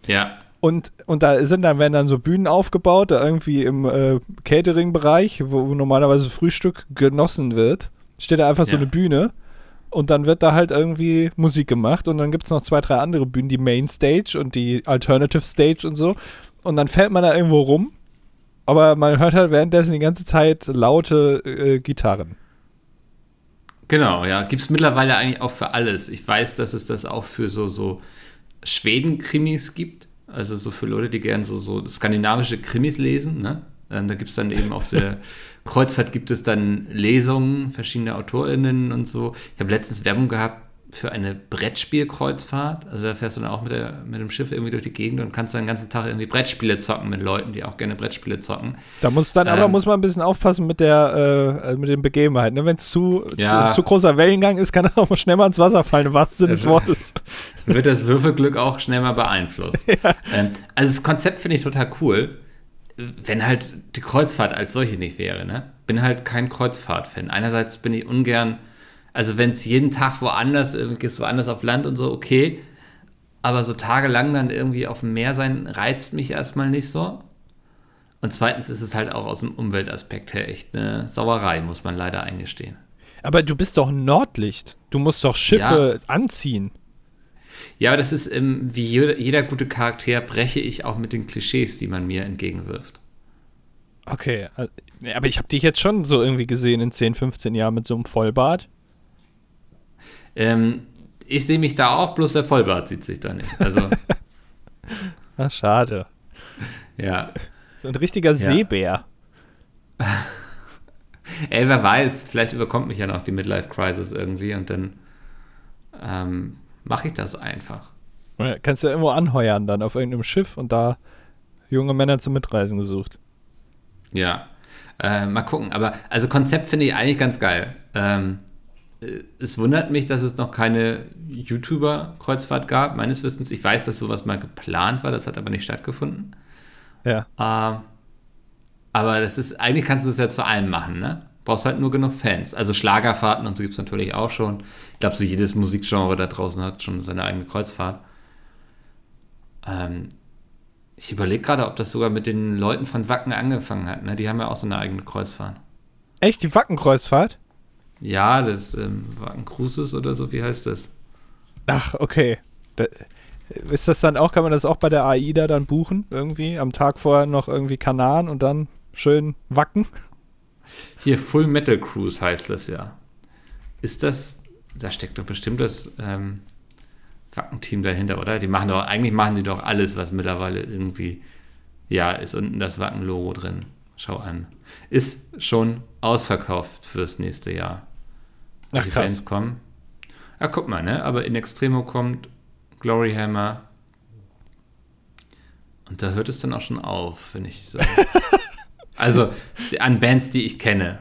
Ja. Und, und da sind dann, werden dann so Bühnen aufgebaut, da irgendwie im äh, Catering-Bereich, wo normalerweise Frühstück genossen wird, steht da einfach ja. so eine Bühne und dann wird da halt irgendwie Musik gemacht und dann gibt es noch zwei, drei andere Bühnen, die Main Stage und die Alternative Stage und so. Und dann fällt man da irgendwo rum aber man hört halt währenddessen die ganze Zeit laute äh, Gitarren. Genau, ja. Gibt es mittlerweile eigentlich auch für alles. Ich weiß, dass es das auch für so, so Schweden-Krimis gibt. Also so für Leute, die gerne so, so skandinavische Krimis lesen. Ne? Ähm, da gibt es dann eben auf der (laughs) Kreuzfahrt gibt es dann Lesungen verschiedener AutorInnen und so. Ich habe letztens Werbung gehabt für eine Brettspielkreuzfahrt. Also da fährst du dann auch mit, der, mit dem Schiff irgendwie durch die Gegend und kannst dann den ganzen Tag irgendwie Brettspiele zocken mit Leuten, die auch gerne Brettspiele zocken. Da muss dann ähm, aber muss man ein bisschen aufpassen mit der äh, mit den Begebenheiten. Ne? Wenn es zu, ja. zu, zu, großer Wellengang ist, kann er (laughs) auch mal schnell mal ins Wasser fallen, was Sinne des Wortes. (laughs) Wird das Würfelglück auch schnell mal beeinflusst. (laughs) ja. ähm, also das Konzept finde ich total cool, wenn halt die Kreuzfahrt als solche nicht wäre. Ne? Bin halt kein Kreuzfahrt-Fan. Einerseits bin ich ungern also wenn es jeden Tag woanders, gehst woanders auf Land und so, okay. Aber so tagelang dann irgendwie auf dem Meer sein, reizt mich erstmal nicht so. Und zweitens ist es halt auch aus dem Umweltaspekt her echt eine Sauerei, muss man leider eingestehen. Aber du bist doch Nordlicht. Du musst doch Schiffe ja. anziehen. Ja, aber das ist, ähm, wie jeder, jeder, gute Charakter, breche ich auch mit den Klischees, die man mir entgegenwirft. Okay, äh, aber ich habe dich jetzt schon so irgendwie gesehen in 10, 15 Jahren mit so einem Vollbart. Ähm, ich sehe mich da auch, bloß der Vollbart sieht sich da nicht. Also. (laughs) Ach, schade. Ja. So ein richtiger ja. Seebär. (laughs) Ey, wer weiß, vielleicht überkommt mich ja noch die Midlife-Crisis irgendwie und dann ähm, mache ich das einfach. Ja, kannst du ja irgendwo anheuern dann auf irgendeinem Schiff und da junge Männer zum Mitreisen gesucht. Ja, äh, mal gucken. Aber also Konzept finde ich eigentlich ganz geil. Ähm, äh, es wundert mich, dass es noch keine YouTuber-Kreuzfahrt gab, meines Wissens. Ich weiß, dass sowas mal geplant war, das hat aber nicht stattgefunden. Ja. Äh, aber das ist, eigentlich kannst du das ja zu allem machen, ne? Brauchst halt nur genug Fans. Also Schlagerfahrten und so gibt es natürlich auch schon. Ich glaube, so jedes Musikgenre da draußen hat schon seine eigene Kreuzfahrt. Ähm, ich überlege gerade, ob das sogar mit den Leuten von Wacken angefangen hat. Ne? Die haben ja auch so eine eigene Kreuzfahrt. Echt, die Wacken-Kreuzfahrt? Ja, das ähm, Cruises oder so, wie heißt das? Ach, okay. Da, ist das dann auch, kann man das auch bei der AIDA dann buchen? Irgendwie am Tag vorher noch irgendwie Kanan und dann schön wacken? Hier, Full Metal Cruise heißt das ja. Ist das, da steckt doch bestimmt das ähm, Wackenteam dahinter, oder? Die machen doch, eigentlich machen die doch alles, was mittlerweile irgendwie, ja, ist unten das Wacken-Logo drin. Schau an. Ist schon ausverkauft fürs nächste Jahr. Ach, die krass. Fans kommen. Ja, guck mal, ne? Aber in Extremo kommt Glory Hammer. Und da hört es dann auch schon auf, wenn ich so. (laughs) also an Bands, die ich kenne.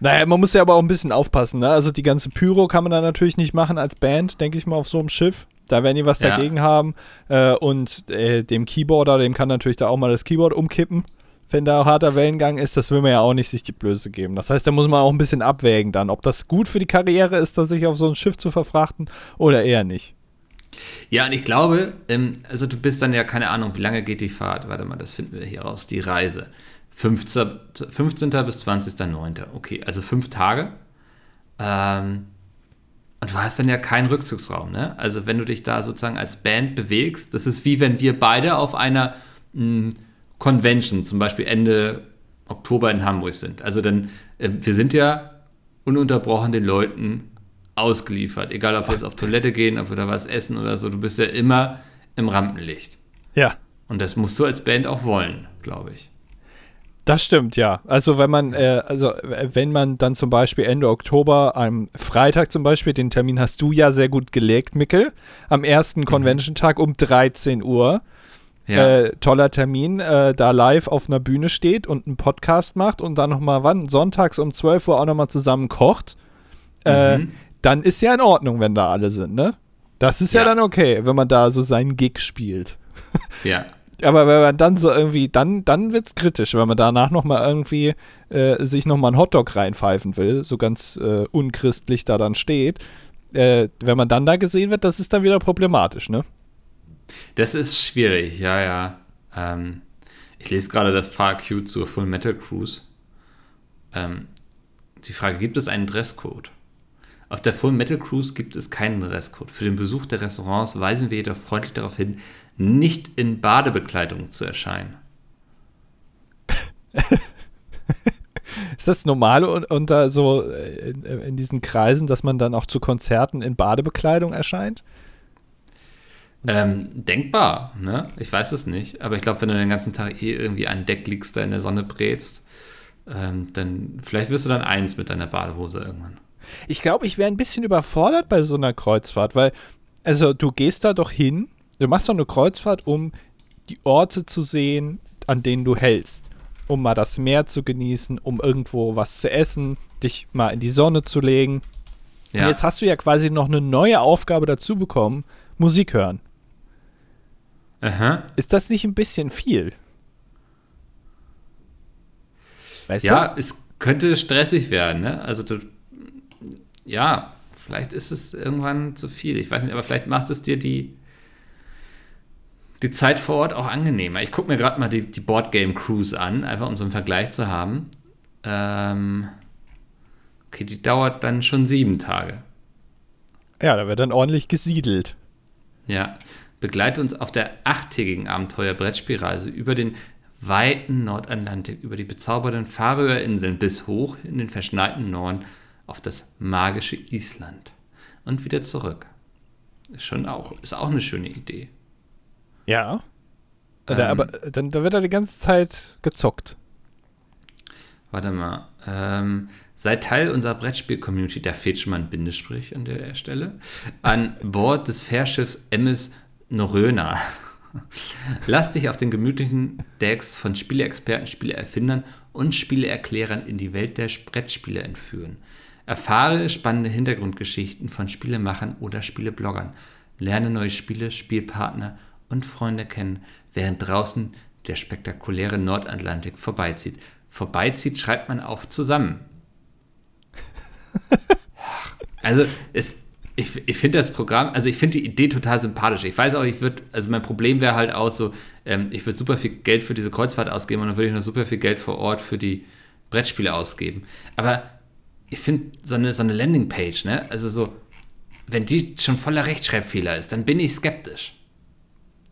Naja, man muss ja aber auch ein bisschen aufpassen, ne? Also die ganze Pyro kann man da natürlich nicht machen als Band, denke ich mal, auf so einem Schiff. Da werden die was ja. dagegen haben. Äh, und äh, dem Keyboarder, dem kann natürlich da auch mal das Keyboard umkippen wenn da harter Wellengang ist, das will man ja auch nicht sich die Blöße geben. Das heißt, da muss man auch ein bisschen abwägen dann, ob das gut für die Karriere ist, da sich auf so ein Schiff zu verfrachten oder eher nicht. Ja, und ich glaube, ähm, also du bist dann ja, keine Ahnung, wie lange geht die Fahrt? Warte mal, das finden wir hier raus, die Reise. 15. 15. bis 20.09. Okay, also fünf Tage. Ähm, und du hast dann ja keinen Rückzugsraum, ne? Also wenn du dich da sozusagen als Band bewegst, das ist wie wenn wir beide auf einer mh, hm, Convention, zum Beispiel Ende Oktober in Hamburg sind. Also dann, äh, wir sind ja ununterbrochen den Leuten ausgeliefert. Egal, ob wir jetzt auf Toilette gehen, ob wir da was essen oder so, du bist ja immer im Rampenlicht. Ja. Und das musst du als Band auch wollen, glaube ich. Das stimmt, ja. Also wenn man, äh, also wenn man dann zum Beispiel Ende Oktober, am Freitag zum Beispiel, den Termin hast du ja sehr gut gelegt, Mickel, am ersten mhm. Convention-Tag um 13 Uhr. Ja. Äh, toller Termin, äh, da live auf einer Bühne steht und einen Podcast macht und dann nochmal wann? Sonntags um 12 Uhr auch nochmal zusammen kocht. Äh, mhm. Dann ist ja in Ordnung, wenn da alle sind, ne? Das ist ja. ja dann okay, wenn man da so seinen Gig spielt. Ja. (laughs) Aber wenn man dann so irgendwie, dann, dann wird es kritisch, wenn man danach nochmal irgendwie äh, sich nochmal einen Hotdog reinpfeifen will, so ganz äh, unchristlich da dann steht. Äh, wenn man dann da gesehen wird, das ist dann wieder problematisch, ne? Das ist schwierig, ja, ja. Ähm, ich lese gerade das FAQ zur Full Metal Cruise. Ähm, die Frage, gibt es einen Dresscode? Auf der Full Metal Cruise gibt es keinen Dresscode. Für den Besuch der Restaurants weisen wir jedoch freundlich darauf hin, nicht in Badebekleidung zu erscheinen. (laughs) Ist das normal unter so äh, in, in, diesen Kreisen, dass man dann auch zu Konzerten in Badebekleidung erscheint? Ähm, denkbar, ne? Ich weiß es nicht. Aber ich glaube, wenn du den ganzen Tag eh irgendwie an Deck liegst, da in der Sonne brätst, ähm, dann vielleicht wirst du dann eins mit deiner Badehose irgendwann. Ich glaube, ich wäre ein bisschen überfordert bei so einer Kreuzfahrt, weil, also du gehst da doch hin, du machst doch eine Kreuzfahrt, um die Orte zu sehen, an denen du hältst. Um mal das Meer zu genießen, um irgendwo was zu essen, dich mal in die Sonne zu legen. Ja. Und jetzt hast du ja quasi noch eine neue Aufgabe dazu bekommen, Musik hören. Aha. Ist das nicht ein bisschen viel? Weißt ja, du? es könnte stressig werden, ne? Also, du, ja, vielleicht ist es irgendwann zu viel. Ich weiß nicht, aber vielleicht macht es dir die, die Zeit vor Ort auch angenehmer. Ich gucke mir gerade mal die, die Boardgame Cruise an, einfach um so einen Vergleich zu haben. Ähm, okay, die dauert dann schon sieben Tage. Ja, da wird dann ordentlich gesiedelt. Ja, begleite uns auf der achttägigen Abenteuer-Brettspielreise über den weiten Nordatlantik, über die bezaubernden Färöer Inseln bis hoch in den verschneiten Norden auf das magische Island und wieder zurück. Ist schon auch, ist auch eine schöne Idee. Ja. Ähm, da, aber dann da wird er die ganze Zeit gezockt. Warte mal. Ähm, sei Teil unserer Brettspiel-Community, da fehlt schon mal ein Bindestrich an der Stelle, an Bord des Fährschiffs MS Noröna. Lass dich auf den gemütlichen Decks von Spieleexperten, Spieleerfindern und Spieleerklärern in die Welt der Brettspiele entführen. Erfahre spannende Hintergrundgeschichten von Spielemachern oder Spielebloggern. Lerne neue Spiele, Spielpartner und Freunde kennen, während draußen der spektakuläre Nordatlantik vorbeizieht. Vorbeizieht schreibt man auch zusammen. (laughs) Also es, ich, ich finde das Programm, also ich finde die Idee total sympathisch. Ich weiß auch, ich würde, also mein Problem wäre halt auch so, ähm, ich würde super viel Geld für diese Kreuzfahrt ausgeben und dann würde ich noch super viel Geld vor Ort für die Brettspiele ausgeben. Aber ich finde so eine, so eine Landingpage, ne, also so, wenn die schon voller Rechtschreibfehler ist, dann bin ich skeptisch.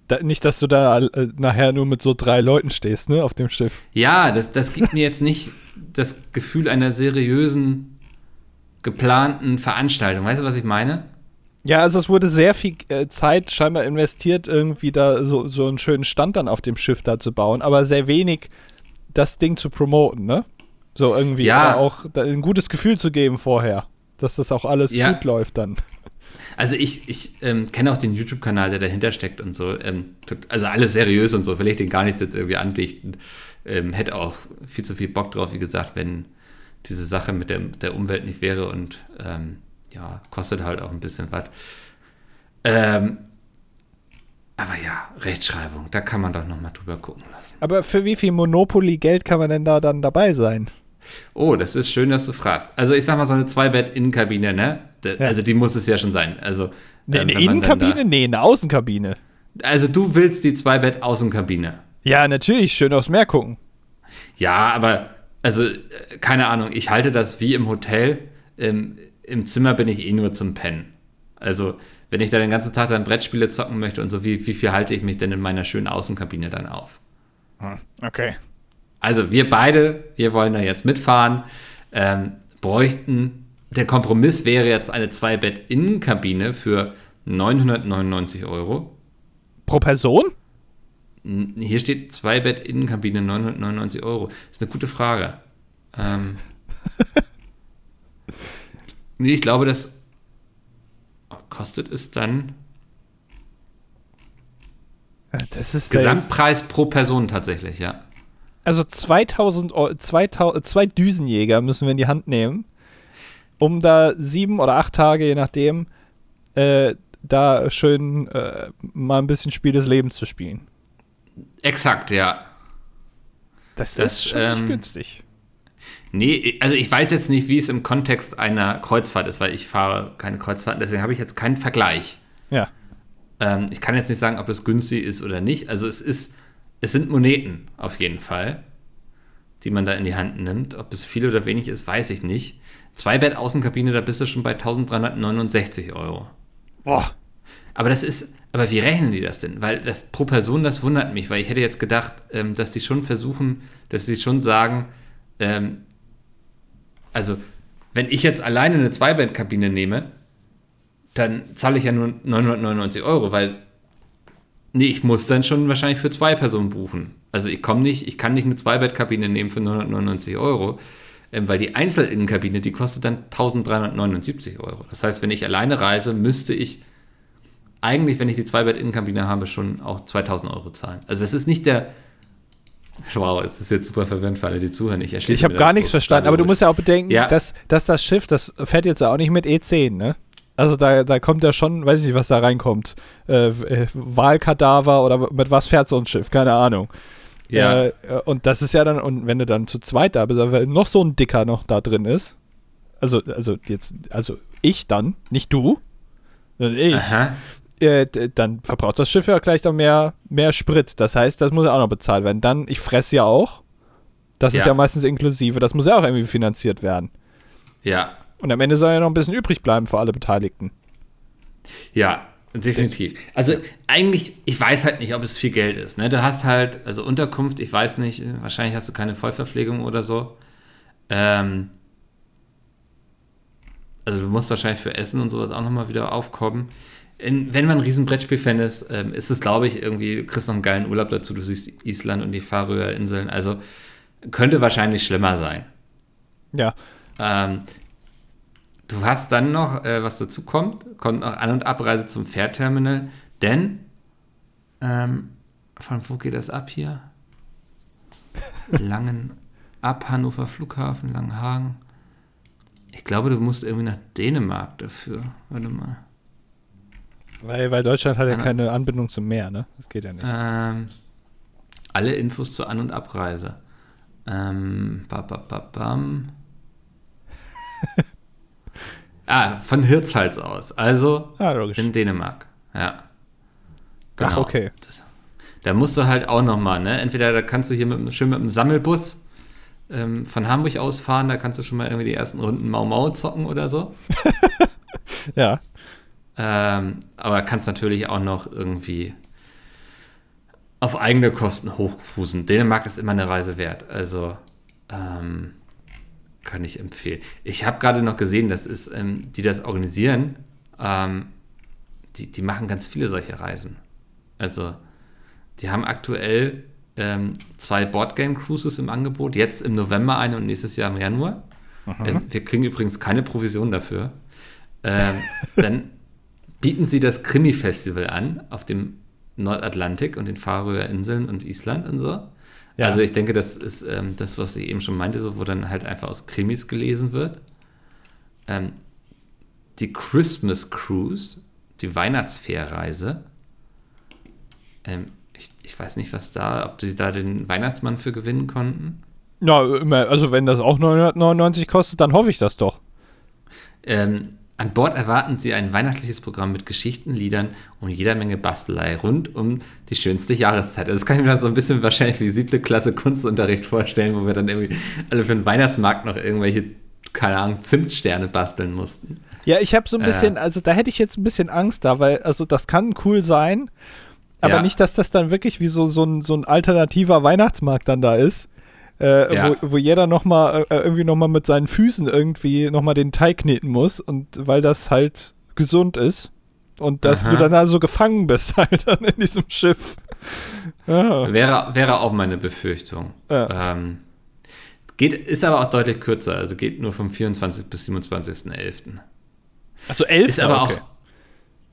Da, nicht, dass du da äh, nachher nur mit so drei Leuten stehst, ne, auf dem Schiff. Ja, das, das gibt mir jetzt nicht das Gefühl einer seriösen geplanten Veranstaltung. Weißt du, was ich meine? Ja, also es wurde sehr viel äh, Zeit scheinbar investiert, irgendwie da so, so einen schönen Stand dann auf dem Schiff da zu bauen, aber sehr wenig das Ding zu promoten, ne? So irgendwie ja. auch ein gutes Gefühl zu geben vorher, dass das auch alles ja. gut läuft dann. Also ich, ich ähm, kenne auch den YouTube-Kanal, der dahinter steckt und so. Ähm, also alles seriös und so, will ich den gar nichts jetzt irgendwie andichten. Ähm, hätte auch viel zu viel Bock drauf, wie gesagt, wenn diese Sache mit der, der Umwelt nicht wäre und ähm, ja, kostet halt auch ein bisschen was. Ähm, aber ja, Rechtschreibung, da kann man doch nochmal drüber gucken lassen. Aber für wie viel Monopoly-Geld kann man denn da dann dabei sein? Oh, das ist schön, dass du fragst. Also ich sag mal so eine Zwei-Bett-Innenkabine, ne? Da, ja. Also die muss es ja schon sein. Also, nee, ähm, eine Innenkabine? Nee, eine Außenkabine. Also du willst die Zwei-Bett-Außenkabine. Ja, natürlich, schön aufs Meer gucken. Ja, aber also äh, keine Ahnung, ich halte das wie im Hotel. Im, Im, Zimmer bin ich eh nur zum Pennen. Also, wenn ich da den ganzen Tag dann Brettspiele zocken möchte und so, wie, wie viel halte ich mich denn in meiner schönen Außenkabine dann auf? Hm, okay. Also, wir beide, wir wollen da jetzt mitfahren, ähm, bräuchten, der Kompromiss wäre jetzt eine Zwei-Bett-Innenkabine für 999 Euro. Pro Person? Hier steht zwei Bett Innenkabine 999 Euro. Das ist eine gute Frage. Ähm, (laughs) nee, ich glaube, das kostet es dann. Das ist Gesamtpreis pro Person tatsächlich, ja. Also 2000, 2000, zwei Düsenjäger müssen wir in die Hand nehmen, um da sieben oder acht Tage, je nachdem, äh, da schön äh, mal ein bisschen Spiel des Lebens zu spielen. Exakt, ja. Das, das ist schon ähm, nicht günstig. Nee, also ich weiß jetzt nicht, wie es im Kontext einer Kreuzfahrt ist, weil ich fahre keine Kreuzfahrt, deswegen habe ich jetzt keinen Vergleich. Ja. Ähm, ich kann jetzt nicht sagen, ob es günstig ist oder nicht. Also es ist, es sind Moneten auf jeden Fall, die man da in die Hand nimmt. Ob es viel oder wenig ist, weiß ich nicht. Zwei Bett Außenkabine, da bist du schon bei 1369 Euro. Boah. Aber das ist, aber wie rechnen die das denn? Weil das pro Person, das wundert mich, weil ich hätte jetzt gedacht, ähm, dass die schon versuchen, dass sie schon sagen, ähm, also wenn ich jetzt alleine eine Zweibettkabine nehme, dann zahle ich ja nur 999 Euro, weil nee, ich muss dann schon wahrscheinlich für zwei Personen buchen. Also ich komme nicht, ich kann nicht eine Zweibettkabine nehmen für 999 Euro, weil die Einzelinnenkabine, die kostet dann 1379 Euro. Das heißt, wenn ich alleine reise, müsste ich eigentlich, wenn ich die Zweibett-Innenkabine habe, schon auch 2000 Euro zahlen. Also es ist nicht der Wow, es ist jetzt super verwirrend für alle, die zuhören. Ich, ich habe gar nichts verstanden, aber du musst ja auch bedenken, ja. Dass, dass das Schiff, das fährt jetzt auch nicht mit E10, ne? Also da, da kommt ja schon, weiß ich nicht, was da reinkommt. Äh, äh, Wahlkadaver oder mit was fährt so ein Schiff? Keine Ahnung. Ja. Äh, und das ist ja dann, und wenn du dann zu zweit da bist, weil noch so ein Dicker noch da drin ist, also, also jetzt, also ich dann, nicht du, sondern ich, äh, dann verbraucht das Schiff ja gleich noch mehr, mehr Sprit. Das heißt, das muss ja auch noch bezahlt werden. Dann, ich fresse ja auch. Das ja. ist ja meistens inklusive. Das muss ja auch irgendwie finanziert werden. Ja. Und am Ende soll ja noch ein bisschen übrig bleiben für alle Beteiligten. Ja, definitiv. Also eigentlich, ich weiß halt nicht, ob es viel Geld ist. Ne? Du hast halt, also Unterkunft, ich weiß nicht, wahrscheinlich hast du keine Vollverpflegung oder so. Ähm, also du musst wahrscheinlich für Essen und sowas auch nochmal wieder aufkommen in, wenn man ein riesen Brettspiel-Fan ist, ähm, ist es, glaube ich, irgendwie, du kriegst noch einen geilen Urlaub dazu, du siehst Island und die Färöer-Inseln, also könnte wahrscheinlich schlimmer sein. Ja. Ähm, du hast dann noch, äh, was dazu kommt, kommt noch An- und Abreise zum Fährterminal, denn ähm, von wo geht das ab hier? (laughs) Langen ab Hannover Flughafen, Langenhagen. Ich glaube, du musst irgendwie nach Dänemark dafür. Warte mal. Weil, weil Deutschland hat ja keine Anbindung zum Meer, ne? Das geht ja nicht. Ähm, alle Infos zur An- und Abreise. Ähm, ba, ba, ba, bam. (laughs) ah, von Hirtshals aus. Also ah, in Dänemark. Ja. Genau. Ach, okay. Das, da musst du halt auch nochmal, ne? Entweder da kannst du hier mit, schön mit einem Sammelbus ähm, von Hamburg aus fahren, da kannst du schon mal irgendwie die ersten Runden Mau Mau zocken oder so. (laughs) ja. Ähm, aber kannst natürlich auch noch irgendwie auf eigene Kosten hochcruisen. Dänemark ist immer eine Reise wert. Also ähm, kann ich empfehlen. Ich habe gerade noch gesehen, das ist, ähm, die das organisieren, ähm, die, die machen ganz viele solche Reisen. Also die haben aktuell ähm, zwei Boardgame Cruises im Angebot. Jetzt im November eine und nächstes Jahr im Januar. Ähm, wir kriegen übrigens keine Provision dafür. Ähm, (laughs) dann bieten sie das Krimi-Festival an auf dem Nordatlantik und den Färöer Inseln und Island und so. Ja. Also ich denke, das ist ähm, das, was ich eben schon meinte, so, wo dann halt einfach aus Krimis gelesen wird. Ähm, die Christmas Cruise, die Weihnachtsfährreise. Ähm, ich, ich, weiß nicht, was da, ob sie da den Weihnachtsmann für gewinnen konnten. Na, also wenn das auch 999 kostet, dann hoffe ich das doch. Ähm, an Bord erwarten Sie ein weihnachtliches Programm mit Geschichten, Liedern und jeder Menge Bastelei rund um die schönste Jahreszeit. Also das kann ich mir dann so ein bisschen wahrscheinlich wie siebte Klasse Kunstunterricht vorstellen, wo wir dann irgendwie alle für den Weihnachtsmarkt noch irgendwelche, keine Ahnung, Zimtsterne basteln mussten. Ja, ich habe so ein bisschen, äh, also da hätte ich jetzt ein bisschen Angst da, weil, also das kann cool sein, aber ja. nicht, dass das dann wirklich wie so, so, ein, so ein alternativer Weihnachtsmarkt dann da ist äh, ja. wo, wo jeder nochmal äh, irgendwie nochmal mit seinen Füßen irgendwie nochmal den Teig kneten muss und weil das halt gesund ist. Und dass Aha. du dann da so gefangen bist (laughs) halt dann in diesem Schiff. Ja. Wäre, wäre auch meine Befürchtung. Ja. Ähm, geht, ist aber auch deutlich kürzer, also geht nur vom 24. bis 27.11. Also 11. Ist aber okay. auch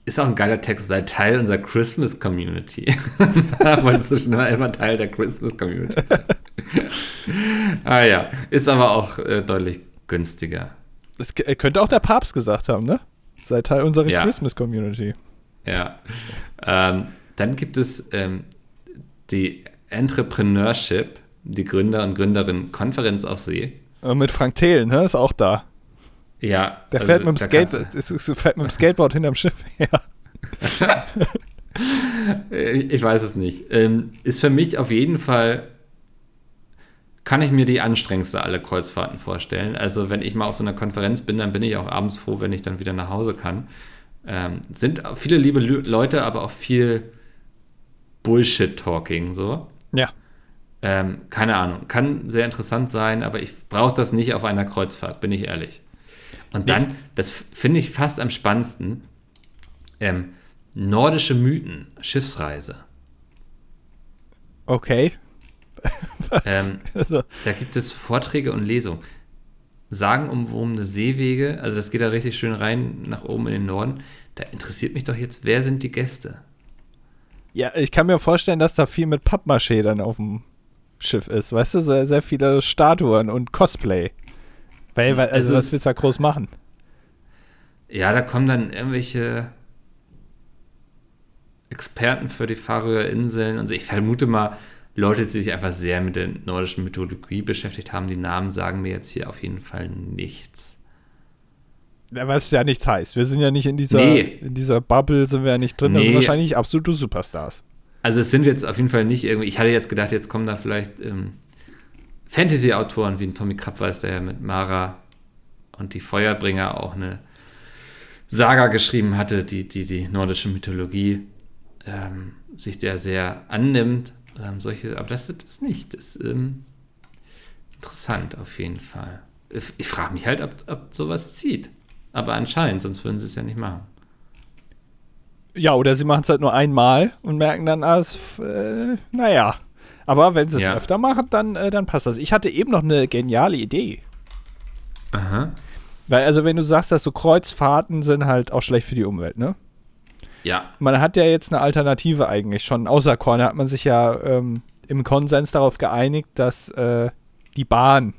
ist auch ein geiler Text, sei Teil unserer Christmas Community. (laughs) wolltest du schon immer, immer Teil der Christmas Community sein. (laughs) ah ja, ist aber auch äh, deutlich günstiger. Das könnte auch der Papst gesagt haben, ne? Sei Teil unserer ja. Christmas Community. Ja. Ähm, dann gibt es ähm, die Entrepreneurship, die Gründer- und Gründerinnen-Konferenz auf See. mit Frank Thelen, ne? Ist auch da. Ja. Der also, fährt, mit dem Skate, fährt mit dem Skateboard hinterm Schiff her. (laughs) (laughs) ich weiß es nicht. Ähm, ist für mich auf jeden Fall, kann ich mir die anstrengendste alle Kreuzfahrten vorstellen. Also wenn ich mal auf so einer Konferenz bin, dann bin ich auch abends froh, wenn ich dann wieder nach Hause kann. Ähm, sind viele liebe Leute, aber auch viel Bullshit-Talking so. Ja. Ähm, keine Ahnung. Kann sehr interessant sein, aber ich brauche das nicht auf einer Kreuzfahrt, bin ich ehrlich. Und dann, nee. das finde ich fast am spannendsten, ähm, nordische Mythen, Schiffsreise. Okay. Ähm, (laughs) also. Da gibt es Vorträge und Lesungen. Sagenumwobene Seewege, also das geht da richtig schön rein nach oben in den Norden. Da interessiert mich doch jetzt, wer sind die Gäste? Ja, ich kann mir vorstellen, dass da viel mit Pappmaché dann auf dem Schiff ist. Weißt du, sehr, sehr viele Statuen und Cosplay. Weil, weil also, was willst du da groß machen? Ja, da kommen dann irgendwelche Experten für die Färöer Inseln und so. Ich vermute mal, Leute, die sich einfach sehr mit der nordischen Mythologie beschäftigt haben, die Namen sagen mir jetzt hier auf jeden Fall nichts. Ja, was ja nichts heißt. Wir sind ja nicht in dieser, nee. in dieser Bubble, sind wir ja nicht drin. Nee. Das sind wahrscheinlich absolute Superstars. Also es sind jetzt auf jeden Fall nicht irgendwie, ich hatte jetzt gedacht, jetzt kommen da vielleicht ähm, Fantasy-Autoren wie ein Tommy Krabweis, der ja mit Mara und die Feuerbringer auch eine Saga geschrieben hatte, die die, die nordische Mythologie ähm, sich der sehr annimmt. Ähm, solche, aber das ist das nicht. Das ist ähm, interessant auf jeden Fall. Ich, ich frage mich halt, ob, ob sowas zieht. Aber anscheinend, sonst würden sie es ja nicht machen. Ja, oder sie machen es halt nur einmal und merken dann, ah, äh, naja, aber wenn sie es ja. öfter machen, dann, äh, dann passt das. Ich hatte eben noch eine geniale Idee. Aha. Weil, also, wenn du sagst, dass so Kreuzfahrten sind halt auch schlecht für die Umwelt, ne? Ja. Man hat ja jetzt eine Alternative eigentlich schon. Außer Korn hat man sich ja ähm, im Konsens darauf geeinigt, dass äh, die Bahn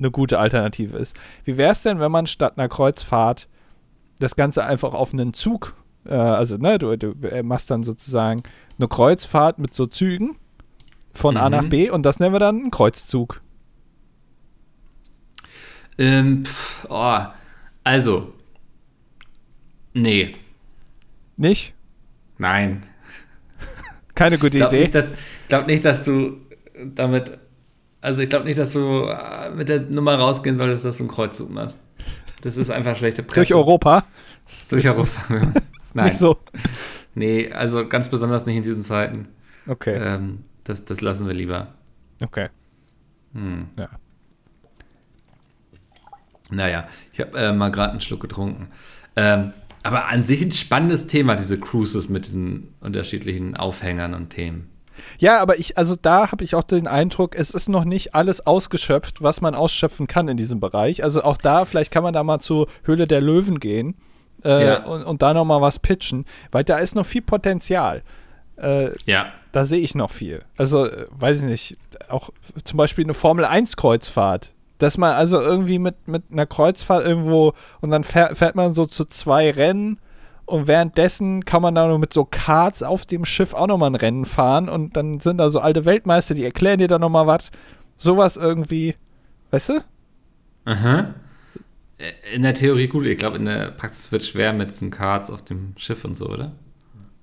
eine gute Alternative ist. Wie wäre es denn, wenn man statt einer Kreuzfahrt das Ganze einfach auf einen Zug, äh, also ne, du, du machst dann sozusagen eine Kreuzfahrt mit so Zügen von mhm. A nach mhm. B und das nennen wir dann einen Kreuzzug. Ähm, pf, oh, also, nee. Nicht? Nein. Keine gute glaub Idee. Ich glaube nicht, dass du damit, also ich glaube nicht, dass du äh, mit der Nummer rausgehen solltest, dass du einen Kreuzzug machst. Das ist einfach schlechte Presse. Durch Europa? Durch Europa. (laughs) Nein. Nicht so. Nee, also ganz besonders nicht in diesen Zeiten. Okay. Ähm, das, das lassen wir lieber. Okay. Hm. Ja. Naja, ich habe äh, mal gerade einen Schluck getrunken. Ähm, aber an sich ein spannendes Thema, diese Cruises mit diesen unterschiedlichen Aufhängern und Themen. Ja, aber ich, also da habe ich auch den Eindruck, es ist noch nicht alles ausgeschöpft, was man ausschöpfen kann in diesem Bereich. Also auch da, vielleicht kann man da mal zur Höhle der Löwen gehen äh, ja. und, und da nochmal was pitchen, weil da ist noch viel Potenzial. Äh, ja. Da sehe ich noch viel. Also, äh, weiß ich nicht, auch zum Beispiel eine Formel-1-Kreuzfahrt. Dass man also irgendwie mit, mit einer Kreuzfahrt irgendwo und dann fährt, fährt man so zu zwei Rennen und währenddessen kann man da noch mit so Karts auf dem Schiff auch nochmal ein Rennen fahren und dann sind da so alte Weltmeister, die erklären dir da nochmal was. Sowas irgendwie, weißt du? Aha. In der Theorie gut, ich glaube, in der Praxis wird es schwer mit diesen Karts auf dem Schiff und so, oder?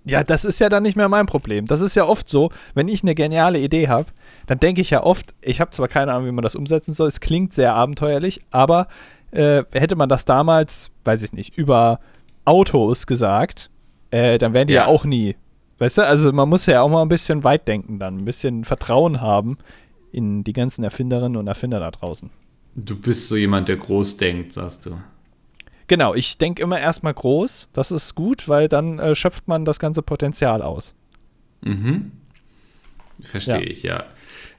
Ja, das ist ja dann nicht mehr mein Problem. Das ist ja oft so, wenn ich eine geniale Idee habe, dann denke ich ja oft, ich habe zwar keine Ahnung, wie man das umsetzen soll, es klingt sehr abenteuerlich, aber äh, hätte man das damals, weiß ich nicht, über Autos gesagt, äh, dann wären die ja. ja auch nie. Weißt du, also man muss ja auch mal ein bisschen weit denken dann, ein bisschen Vertrauen haben in die ganzen Erfinderinnen und Erfinder da draußen. Du bist so jemand, der groß denkt, sagst du. Genau, ich denke immer erstmal groß. Das ist gut, weil dann äh, schöpft man das ganze Potenzial aus. Mhm. Verstehe ja. ich, ja.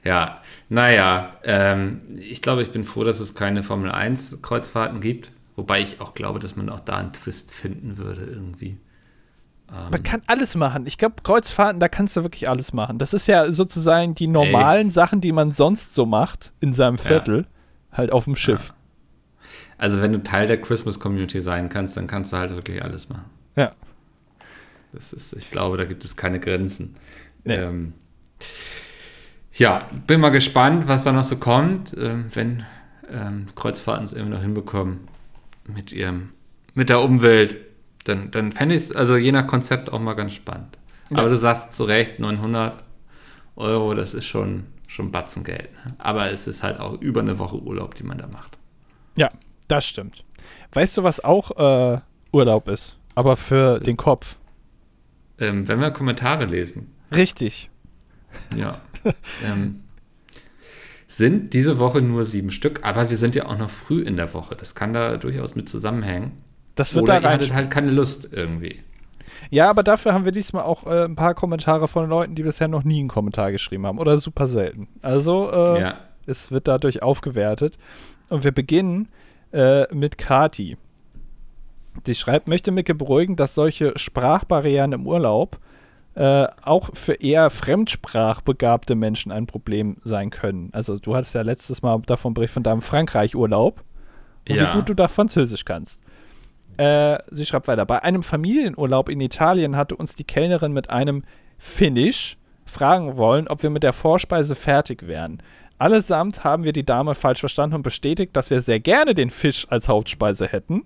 Ja, naja, ähm, ich glaube, ich bin froh, dass es keine Formel 1 Kreuzfahrten gibt. Wobei ich auch glaube, dass man auch da einen Twist finden würde irgendwie. Ähm, man kann alles machen. Ich glaube, Kreuzfahrten, da kannst du wirklich alles machen. Das ist ja sozusagen die normalen ey. Sachen, die man sonst so macht in seinem Viertel, ja. halt auf dem Schiff. Ja. Also wenn du Teil der Christmas Community sein kannst, dann kannst du halt wirklich alles machen. Ja. Das ist, ich glaube, da gibt es keine Grenzen. Nee. Ähm, ja, bin mal gespannt, was da noch so kommt, ähm, wenn ähm, Kreuzfahrten es irgendwie noch hinbekommen mit ihrem, mit der Umwelt. Dann, dann fände ich es, also je nach Konzept auch mal ganz spannend. Ja. Aber du sagst zu Recht, 900 Euro, das ist schon, schon Batzengeld. Ne? Aber es ist halt auch über eine Woche Urlaub, die man da macht. Ja, das stimmt. Weißt du, was auch äh, Urlaub ist? Aber für den Kopf. Ähm, wenn wir Kommentare lesen. Richtig. Ja. (laughs) ähm, sind diese Woche nur sieben Stück, aber wir sind ja auch noch früh in der Woche. Das kann da durchaus mit zusammenhängen. Das wird Oder da. Ihr hattet halt keine Lust irgendwie. Ja, aber dafür haben wir diesmal auch äh, ein paar Kommentare von Leuten, die bisher noch nie einen Kommentar geschrieben haben. Oder super selten. Also, äh, ja. es wird dadurch aufgewertet. Und wir beginnen äh, mit Kati. Die schreibt, möchte Micke beruhigen, dass solche Sprachbarrieren im Urlaub äh, auch für eher fremdsprachbegabte Menschen ein Problem sein können. Also du hattest ja letztes Mal davon berichtet von deinem Frankreich-Urlaub und ja. wie gut du da Französisch kannst. Äh, sie schreibt weiter, bei einem Familienurlaub in Italien hatte uns die Kellnerin mit einem Finish fragen wollen, ob wir mit der Vorspeise fertig wären. Allesamt haben wir die Dame falsch verstanden und bestätigt, dass wir sehr gerne den Fisch als Hauptspeise hätten,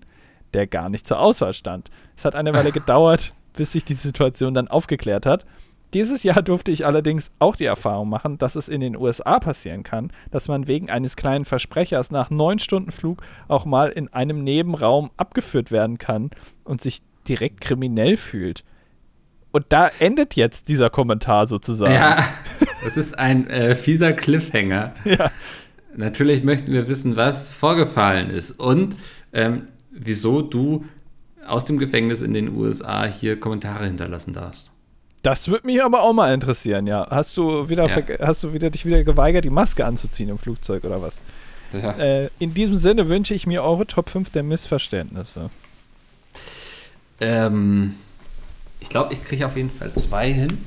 der gar nicht zur Auswahl stand. Es hat eine Weile (laughs) gedauert, bis sich die Situation dann aufgeklärt hat. Dieses Jahr (laughs) durfte ich allerdings auch die Erfahrung machen, dass es in den USA passieren kann, dass man wegen eines kleinen Versprechers nach neun Stunden Flug auch mal in einem Nebenraum abgeführt werden kann und sich direkt kriminell fühlt. Und da endet jetzt dieser Kommentar sozusagen. Ja, (laughs) das ist ein äh, fieser Cliffhanger. Ja. Natürlich möchten wir wissen, was vorgefallen ist und ähm, wieso du aus dem Gefängnis in den USA hier Kommentare hinterlassen darfst. Das würde mich aber auch mal interessieren, ja. Hast du wieder, ja. hast du wieder dich wieder geweigert, die Maske anzuziehen im Flugzeug oder was? Ja. Äh, in diesem Sinne wünsche ich mir eure Top 5 der Missverständnisse. Ähm, ich glaube, ich kriege auf jeden Fall zwei hin.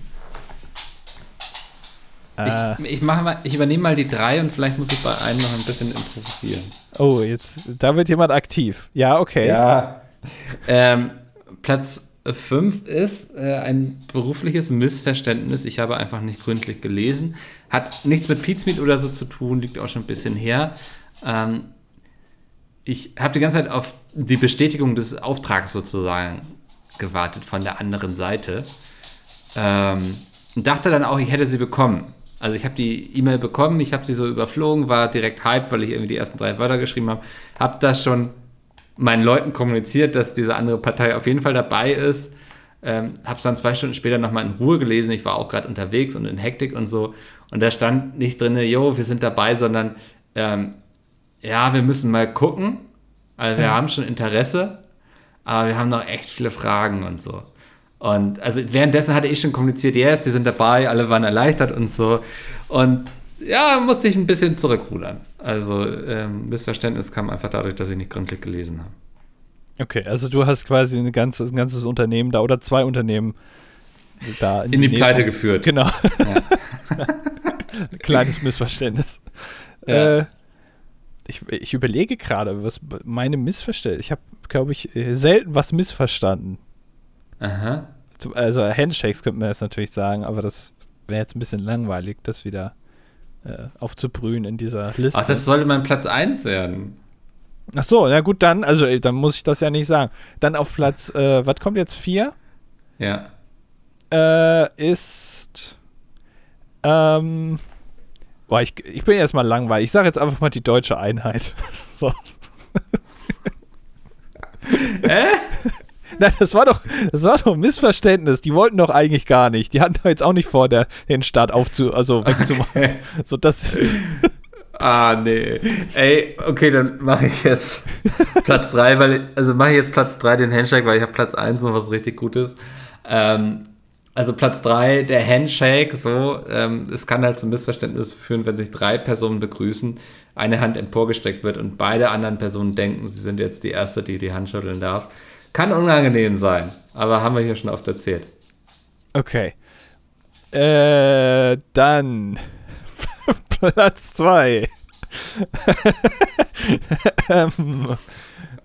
Äh. Ich, ich, mal, ich übernehme mal die drei und vielleicht muss ich bei einem noch ein bisschen improvisieren. Oh, jetzt, da wird jemand aktiv. Ja, okay. Ja. Ähm, Platz 5 ist äh, ein berufliches Missverständnis. Ich habe einfach nicht gründlich gelesen. Hat nichts mit Pizmeet oder so zu tun, liegt auch schon ein bisschen her. Ähm, ich habe die ganze Zeit auf die Bestätigung des Auftrags sozusagen gewartet von der anderen Seite. Ähm, und dachte dann auch, ich hätte sie bekommen. Also ich habe die E-Mail bekommen, ich habe sie so überflogen, war direkt hyped, weil ich irgendwie die ersten drei Wörter geschrieben habe. Habe das schon meinen Leuten kommuniziert, dass diese andere Partei auf jeden Fall dabei ist. Ähm, habe es dann zwei Stunden später nochmal in Ruhe gelesen. Ich war auch gerade unterwegs und in Hektik und so. Und da stand nicht drin, jo, wir sind dabei, sondern ähm, ja, wir müssen mal gucken. Also wir ja. haben schon Interesse, aber wir haben noch echt viele Fragen und so. Und also währenddessen hatte ich schon kommuniziert, yes, die sind dabei, alle waren erleichtert und so. Und ja, musste ich ein bisschen zurückrudern. Also ähm, Missverständnis kam einfach dadurch, dass ich nicht gründlich gelesen habe. Okay, also du hast quasi ein ganzes, ein ganzes Unternehmen da oder zwei Unternehmen da in, in die, die Pleite geführt. Genau. Ja. (laughs) Kleines Missverständnis. Ja. Äh, ich, ich überlege gerade, was meine Missverständnis. Ich habe, glaube ich, selten was missverstanden. Aha. Also Handshakes könnte man jetzt natürlich sagen, aber das wäre jetzt ein bisschen langweilig, das wieder äh, aufzubrühen in dieser Liste. Ach, das sollte mein Platz 1 werden. Ach so, ja gut, dann, also dann muss ich das ja nicht sagen. Dann auf Platz, äh, was kommt jetzt? 4? Ja. Äh, ist, ähm, boah, ich, ich bin erstmal langweilig. Ich sage jetzt einfach mal die deutsche Einheit. (laughs) so. Hä? (laughs) (laughs) Nein, das war doch, das war doch ein Missverständnis. Die wollten doch eigentlich gar nicht. Die hatten doch jetzt auch nicht vor, der, den Start aufzu, also wegzumachen. Okay. So, das (laughs) Ah, nee. Ey, okay, dann mache ich jetzt Platz 3, weil, also mache ich jetzt Platz 3 den Handshake, weil ich habe Platz 1 noch was richtig Gutes. Ähm, also Platz 3, der Handshake, so, ähm, es kann halt zu Missverständnissen führen, wenn sich drei Personen begrüßen, eine Hand emporgestreckt wird und beide anderen Personen denken, sie sind jetzt die Erste, die die Hand schütteln darf. Kann unangenehm sein, aber haben wir hier schon oft erzählt. Okay. Äh, dann (laughs) Platz 2. (laughs) ähm,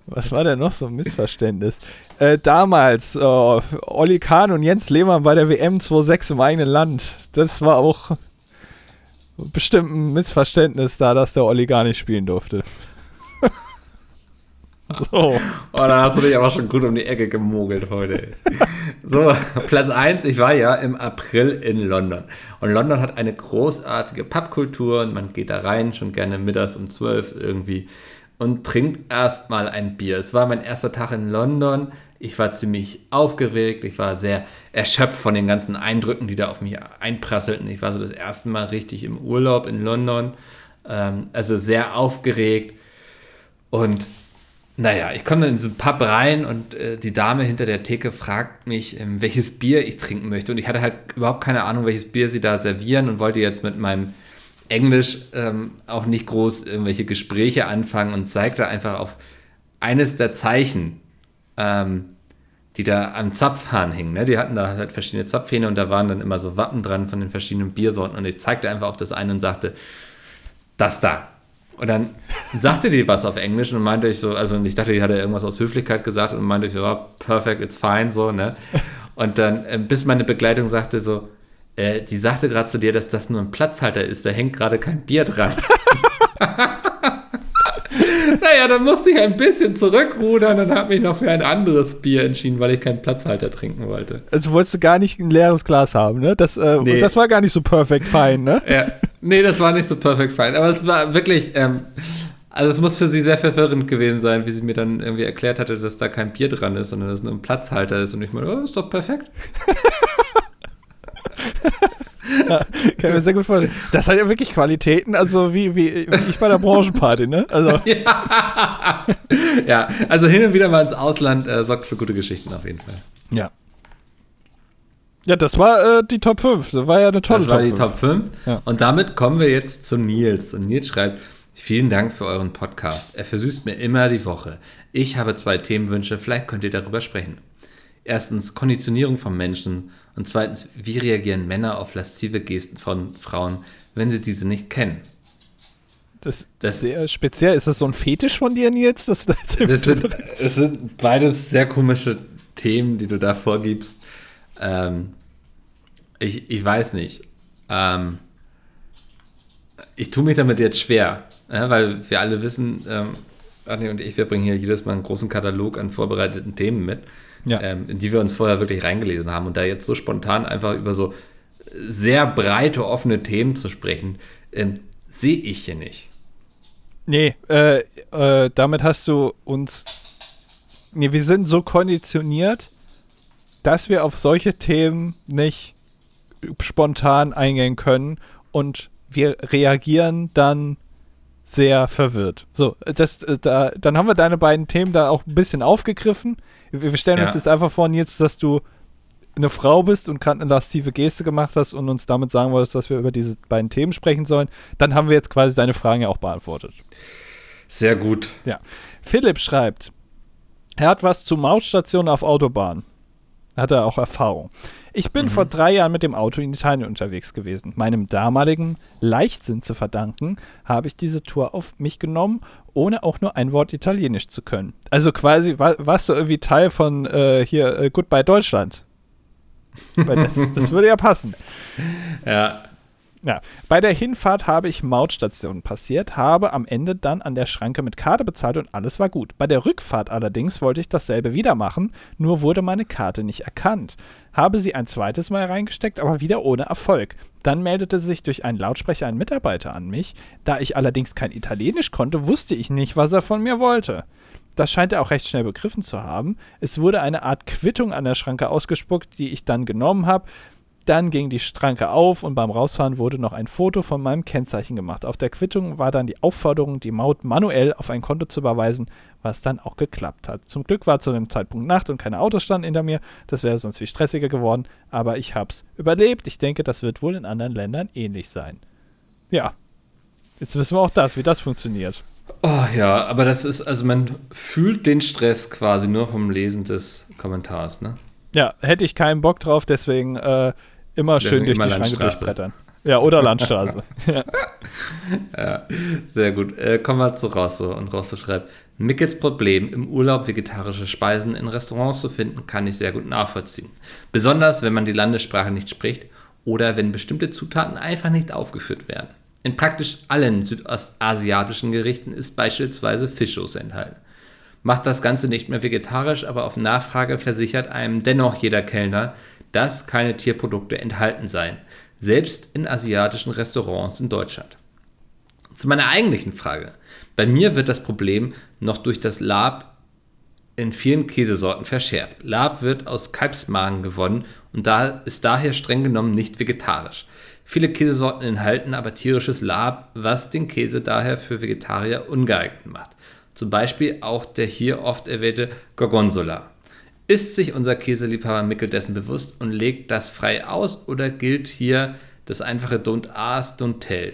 was war denn noch so ein Missverständnis? Äh, damals, oh, Olli Kahn und Jens Lehmann bei der WM 2.6 im eigenen Land. Das war auch bestimmt ein Missverständnis da, dass der Olli gar nicht spielen durfte. (laughs) So. Oh, dann hast du dich aber schon gut um die Ecke gemogelt heute. so, Platz 1, ich war ja im April in London. Und London hat eine großartige Pubkultur und man geht da rein, schon gerne mittags um 12 irgendwie und trinkt erstmal ein Bier. Es war mein erster Tag in London. Ich war ziemlich aufgeregt, ich war sehr erschöpft von den ganzen Eindrücken, die da auf mich einprasselten. Ich war so das erste Mal richtig im Urlaub in London, ähm, also sehr aufgeregt und naja, ich komme in diesen Pub rein und äh, die Dame hinter der Theke fragt mich, ähm, welches Bier ich trinken möchte. Und ich hatte halt überhaupt keine Ahnung, welches Bier sie da servieren und wollte jetzt mit meinem Englisch ähm, auch nicht groß irgendwelche Gespräche anfangen und zeigte einfach auf eines der Zeichen, ähm, die da am Zapfhahn hingen. Ne? Die hatten da halt verschiedene Zapfhähne und da waren dann immer so Wappen dran von den verschiedenen Biersorten. Und ich zeigte einfach auf das eine und sagte, das da. Und dann sagte die was auf Englisch und meinte ich so, also ich dachte, die hatte irgendwas aus Höflichkeit gesagt und meinte ich ja, perfect, it's fine, so, ne? Und dann, äh, bis meine Begleitung sagte so, äh, die sagte gerade zu dir, dass das nur ein Platzhalter ist, da hängt gerade kein Bier dran. (laughs) naja, dann musste ich ein bisschen zurückrudern und habe mich noch für ein anderes Bier entschieden, weil ich keinen Platzhalter trinken wollte. Also wolltest du gar nicht ein leeres Glas haben, ne? Das, äh, nee. das war gar nicht so perfekt fein, ne? Ja. Nee, das war nicht so perfekt fein. Aber es war wirklich, ähm, also es muss für sie sehr verwirrend gewesen sein, wie sie mir dann irgendwie erklärt hatte, dass da kein Bier dran ist, sondern dass es nur ein Platzhalter ist. Und ich meine, oh, ist doch perfekt. (laughs) ja, (laughs) kann ich mir sehr gut vorstellen. Das hat ja wirklich Qualitäten, also wie, wie, wie ich bei der Branchenparty, ne? Also. (laughs) Ja. ja, also hin und wieder mal ins Ausland äh, sorgt für gute Geschichten auf jeden Fall. Ja. Ja, das war äh, die Top 5. Das war ja eine tolle Top 5. Das war die Top 5. Ja. Und damit kommen wir jetzt zu Nils. Und Nils schreibt, vielen Dank für euren Podcast. Er versüßt mir immer die Woche. Ich habe zwei Themenwünsche, vielleicht könnt ihr darüber sprechen. Erstens Konditionierung von Menschen und zweitens, wie reagieren Männer auf laszive Gesten von Frauen, wenn sie diese nicht kennen? Das, das ist sehr speziell. Ist das so ein Fetisch von dir, Nils? Das, das, das sind, das sind beides sehr komische Themen, die du da vorgibst. Ähm, ich, ich weiß nicht. Ähm, ich tue mich damit jetzt schwer, ja, weil wir alle wissen, ähm, Anni und ich, wir bringen hier jedes Mal einen großen Katalog an vorbereiteten Themen mit, ja. ähm, in die wir uns vorher wirklich reingelesen haben. Und da jetzt so spontan einfach über so sehr breite, offene Themen zu sprechen, ähm, sehe ich hier nicht. Nee, äh, äh, damit hast du uns. Nee, wir sind so konditioniert, dass wir auf solche Themen nicht spontan eingehen können und wir reagieren dann sehr verwirrt. So, das, äh, da, dann haben wir deine beiden Themen da auch ein bisschen aufgegriffen. Wir stellen ja. uns jetzt einfach vor, jetzt, dass du eine Frau bist und gerade eine lastive Geste gemacht hast und uns damit sagen wolltest, dass wir über diese beiden Themen sprechen sollen. Dann haben wir jetzt quasi deine Fragen ja auch beantwortet. Sehr gut. Ja. Philipp schreibt, er hat was zu Mautstationen auf Autobahnen. Hat er auch Erfahrung. Ich bin mhm. vor drei Jahren mit dem Auto in Italien unterwegs gewesen. Meinem damaligen Leichtsinn zu verdanken, habe ich diese Tour auf mich genommen, ohne auch nur ein Wort Italienisch zu können. Also quasi war, warst du irgendwie Teil von äh, hier äh, Goodbye Deutschland. Weil das, das würde ja passen. (laughs) Ja, ja, bei der Hinfahrt habe ich Mautstationen passiert, habe am Ende dann an der Schranke mit Karte bezahlt und alles war gut. Bei der Rückfahrt allerdings wollte ich dasselbe wieder machen, nur wurde meine Karte nicht erkannt. Habe sie ein zweites Mal reingesteckt, aber wieder ohne Erfolg. Dann meldete sich durch einen Lautsprecher ein Mitarbeiter an mich. Da ich allerdings kein Italienisch konnte, wusste ich nicht, was er von mir wollte. Das scheint er auch recht schnell begriffen zu haben. Es wurde eine Art Quittung an der Schranke ausgespuckt, die ich dann genommen habe Dann ging die Schranke auf und beim Rausfahren wurde noch ein Foto von meinem Kennzeichen gemacht. Auf der Quittung war dann die Aufforderung, die Maut manuell auf ein Konto zu überweisen, was dann auch geklappt hat. Zum Glück war zu dem Zeitpunkt Nacht und keine Autos standen hinter mir. Das wäre sonst viel stressiger geworden, aber ich hab's überlebt. Ich denke, das wird wohl in anderen Ländern ähnlich sein. Ja. Jetzt wissen wir auch das, wie das funktioniert. Oh ja, aber das ist, also man fühlt den Stress quasi nur vom Lesen des Kommentars, ne? Ja, hätte ich keinen Bock drauf, deswegen äh, immer schön durch die Schranke durchbrettern. Ja, oder Landstraße. ja. (laughs) ja. sehr gut. Äh, kommen wir zu Rosso. Und Rosso schreibt: Mickels Problem, im Urlaub vegetarische Speisen in Restaurants zu finden, kann ich sehr gut nachvollziehen. Besonders, wenn man die Landessprache nicht spricht oder wenn bestimmte Zutaten einfach nicht aufgeführt werden. In praktisch allen südostasiatischen Gerichten ist beispielsweise Fischsoße enthalten. Macht das Ganze nicht mehr vegetarisch, aber auf Nachfrage versichert einem dennoch jeder Kellner, dass keine Tierprodukte enthalten seien, selbst in asiatischen Restaurants in Deutschland. Zu meiner eigentlichen Frage. Bei mir wird das Problem noch durch das Lab in vielen Käsesorten verschärft. Lab wird aus Kalbsmagen gewonnen und da ist daher streng genommen nicht vegetarisch. Viele Käsesorten enthalten aber tierisches Lab, was den Käse daher für Vegetarier ungeeignet macht. Zum Beispiel auch der hier oft erwähnte Gorgonzola. Ist sich unser Käseliebhaber Mickel dessen bewusst und legt das frei aus oder gilt hier das einfache Don't ask, don't tell?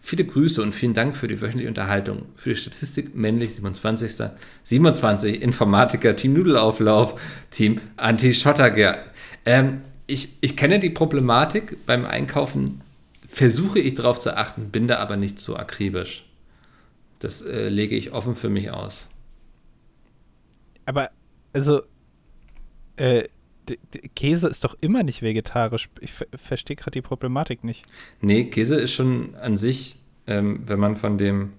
Viele Grüße und vielen Dank für die wöchentliche Unterhaltung. Für die Statistik männlich 27. 27 Informatiker, Team Nudelauflauf, Team Anti-Schottergärten. Ähm, ich, ich kenne die Problematik beim Einkaufen, versuche ich darauf zu achten, bin da aber nicht so akribisch. Das äh, lege ich offen für mich aus. Aber, also, äh, Käse ist doch immer nicht vegetarisch. Ich verstehe gerade die Problematik nicht. Nee, Käse ist schon an sich, ähm, wenn man von dem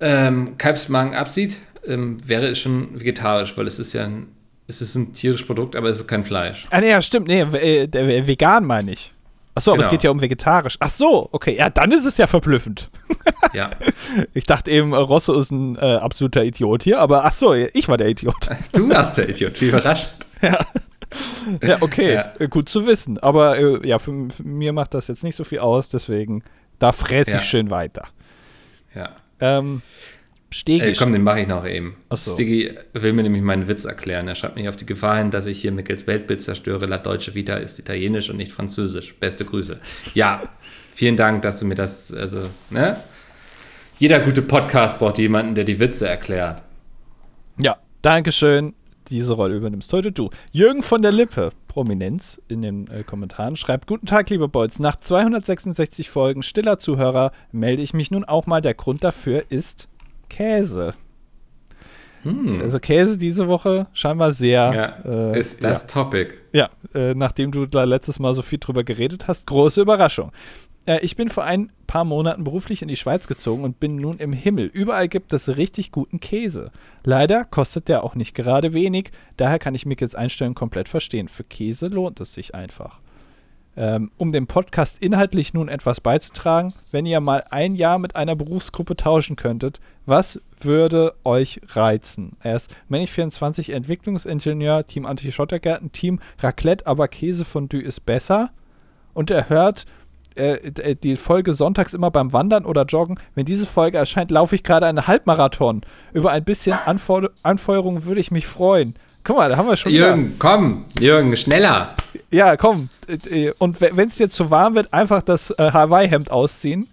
ähm, Kalbsmagen absieht, ähm, wäre es schon vegetarisch, weil es ist ja ein, es ist ein tierisches Produkt, aber es ist kein Fleisch. Ah, nee, ja, stimmt. Nee, äh, vegan meine ich. Achso, genau. aber es genau. geht ja um vegetarisch. Ach so, okay. Ja, dann ist es ja verblüffend. Ja. (laughs) ich dachte eben, Rosso ist ein äh, absoluter Idiot hier, aber ach so, ich war der Idiot. (laughs) Du warst der Idiot, wie überrascht. (laughs) ja. Ja, okay, ja. Äh, gut zu wissen. Aber äh, ja, für, für, mir macht das jetzt nicht so viel aus, deswegen da fräse ich ja. schön weiter. Ja. Ähm, Stegi. Ey, komm, den mache ich noch eben. So. Stiggy will mir nämlich meinen Witz erklären. Er schreibt mich auf die Gefahr hin, dass ich hier Mickels Weltbild zerstöre. La Deutsche Vita ist italienisch und nicht französisch. Beste Grüße. Ja, vielen Dank, dass du mir das, also, ne? Jeder gute Podcast braucht jemanden, der die Witze erklärt. Ja, Dankeschön. Diese Rolle übernimmst heute du. Jürgen von der Lippe, Prominenz in den äh, Kommentaren, schreibt: Guten Tag, liebe Bolz. Nach 266 Folgen stiller Zuhörer melde ich mich nun auch mal. Der Grund dafür ist Käse. Hm. Also Käse diese Woche scheinbar sehr. Ja, äh, ist das ja. Topic. Ja, äh, nachdem du da letztes Mal so viel drüber geredet hast, große Überraschung. Äh, ich bin vor ein paar Monaten beruflich in die Schweiz gezogen und bin nun im Himmel. Überall gibt es richtig guten Käse. Leider kostet der auch nicht gerade wenig, daher kann ich Mickels Einstellung komplett verstehen. Für Käse lohnt es sich einfach. Ähm, um dem Podcast inhaltlich nun etwas beizutragen, wenn ihr mal ein Jahr mit einer Berufsgruppe tauschen könntet, was würde euch reizen? Er ist Manich24 Entwicklungsingenieur, Team Anti-Schottergärten, Team Raclette, aber Käsefondue ist besser. Und er hört äh, äh, die Folge sonntags immer beim Wandern oder Joggen. Wenn diese Folge erscheint, laufe ich gerade einen Halbmarathon. Über ein bisschen Anfor Anfeuerung würde ich mich freuen. Guck mal, da haben wir schon. Jürgen, wieder. komm, Jürgen, schneller. Ja, komm. Und wenn es dir zu warm wird, einfach das äh, Hawaii-Hemd ausziehen.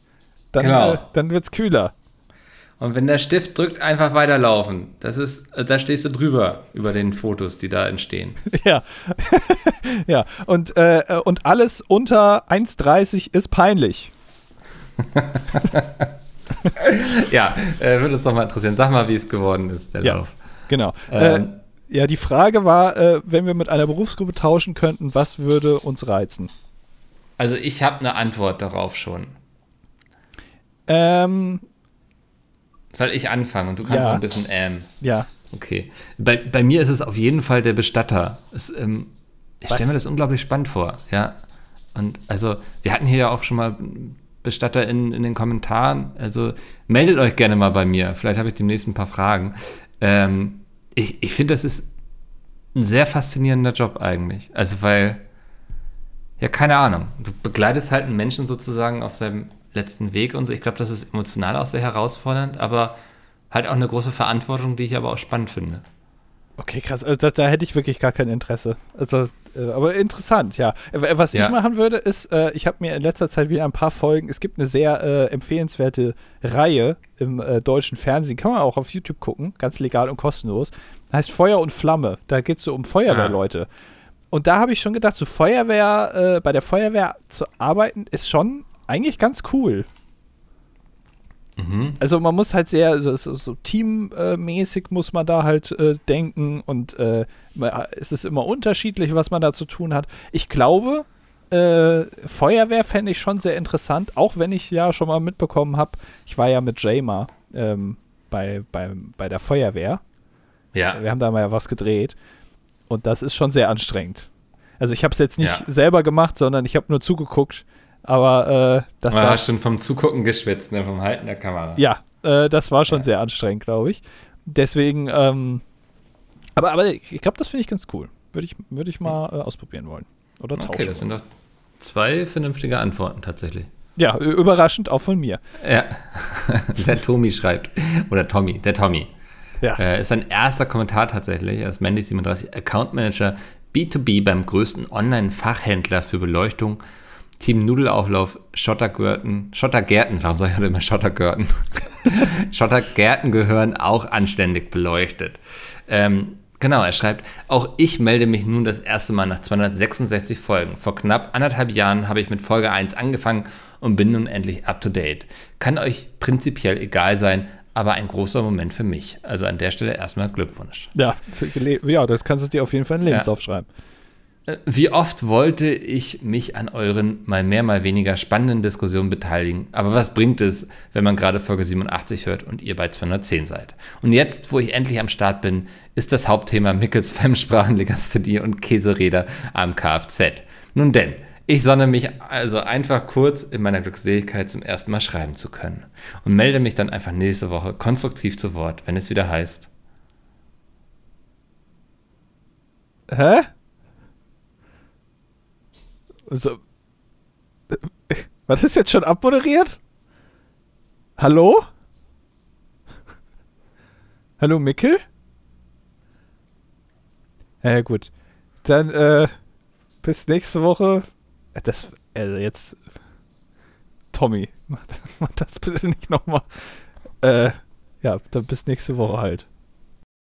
Dann, genau. äh, dann wird es kühler. Und wenn der Stift drückt, einfach weiterlaufen. Das ist, da stehst du drüber über den Fotos, die da entstehen. (laughs) Ja. (laughs) ja. Und, äh, und alles unter 1,30 ist peinlich. (laughs) ja, äh, würde uns doch mal interessieren. Sag mal, wie es geworden ist, der ja, Lauf. Genau. Ähm, ja, die Frage war, äh, wenn wir mit einer Berufsgruppe tauschen könnten, was würde uns reizen? Also ich habe eine Antwort darauf schon. Ähm, Soll ich anfangen und du kannst ja. so ein bisschen ähm. Ja. Okay. Bei, bei mir ist es auf jeden Fall der Bestatter. Es, ähm, ich stelle mir das unglaublich spannend vor, ja. Und also, wir hatten hier ja auch schon mal Bestatter in, in den Kommentaren. Also meldet euch gerne mal bei mir. Vielleicht habe ich demnächst ein paar Fragen. Ähm, ich, ich finde, das ist ein sehr faszinierender Job eigentlich. Also, weil Ja, keine Ahnung. Du begleitest halt einen Menschen sozusagen auf seinem letzten Weg und so. Ich glaube, das ist emotional auch sehr herausfordernd, aber halt auch eine große Verantwortung, die ich aber auch spannend finde. Okay, krass. Also da, da, hätte ich wirklich gar kein Interesse. Also, äh, aber interessant, ja. Was ja. ich machen würde, ist, äh, ich habe mir in letzter Zeit wieder ein paar Folgen, es gibt eine sehr äh, empfehlenswerte Reihe im äh, deutschen Fernsehen, kann man auch auf YouTube gucken, ganz legal und kostenlos. Heißt Feuer und Flamme. Da geht es so um Feuerwehrleute. Ah. Und da habe ich schon gedacht, so Feuerwehr, äh, bei der Feuerwehr zu arbeiten, ist schon eigentlich ganz cool. Mhm. Also man muss halt sehr, so, so, so teammäßig muss man da halt äh, denken und äh, es ist immer unterschiedlich, was man da zu tun hat. Ich glaube, äh, Feuerwehr fände ich schon sehr interessant, auch wenn ich ja schon mal mitbekommen habe, ich war ja mit Jamer ähm, bei, bei, bei der Feuerwehr. Ja. Wir haben da mal was gedreht und das ist schon sehr anstrengend. Also ich habe es jetzt nicht ja. selber gemacht, sondern ich habe nur zugeguckt aber äh, das war. schon vom Zugucken geschwitzt, ne? vom Halten der Kamera. Ja, äh, das war schon ja. sehr anstrengend, glaube ich. Deswegen, ähm, aber, aber ich glaube, das finde ich ganz cool. Würde ich, würd ich mal äh, ausprobieren wollen. Oder tauschen. Okay, das sind doch zwei vernünftige Antworten tatsächlich. Ja, überraschend auch von mir. Ja, (laughs) der Tommy schreibt, oder Tommy, der Tommy. Ja. Äh, ist sein erster Kommentar tatsächlich. Er ist Mandy37, Account Manager B2B beim größten Online-Fachhändler für Beleuchtung Team Nudelauflauf, Schottergärten, Schottergärten, warum sage ich immer Schottergärten? (laughs) Schottergärten gehören auch anständig beleuchtet. Ähm, genau, er schreibt, auch ich melde mich nun das erste Mal nach 266 Folgen. Vor knapp anderthalb Jahren habe ich mit Folge 1 angefangen und bin nun endlich up to date. Kann euch prinzipiell egal sein, aber ein großer Moment für mich. Also an der Stelle erstmal Glückwunsch. Ja, ja das kannst du dir auf jeden Fall in Lebenslauf ja. schreiben. Wie oft wollte ich mich an euren mal mehr, mal weniger spannenden Diskussionen beteiligen? Aber was bringt es, wenn man gerade Folge 87 hört und ihr bei 210 seid? Und jetzt, wo ich endlich am Start bin, ist das Hauptthema Mickels (laughs) Fremdsprachenlegasthenie und Käseräder am Kfz. Nun denn, ich sonne mich also einfach kurz in meiner Glückseligkeit zum ersten Mal schreiben zu können und melde mich dann einfach nächste Woche konstruktiv zu Wort, wenn es wieder heißt. Hä? So. (laughs) War das jetzt schon abmoderiert? Hallo? (laughs) Hallo Mickel? Ja, gut. Dann, äh, bis nächste Woche. Äh, das, also jetzt. Tommy, (laughs) mach das bitte nicht nochmal. Äh, ja, dann bis nächste Woche halt.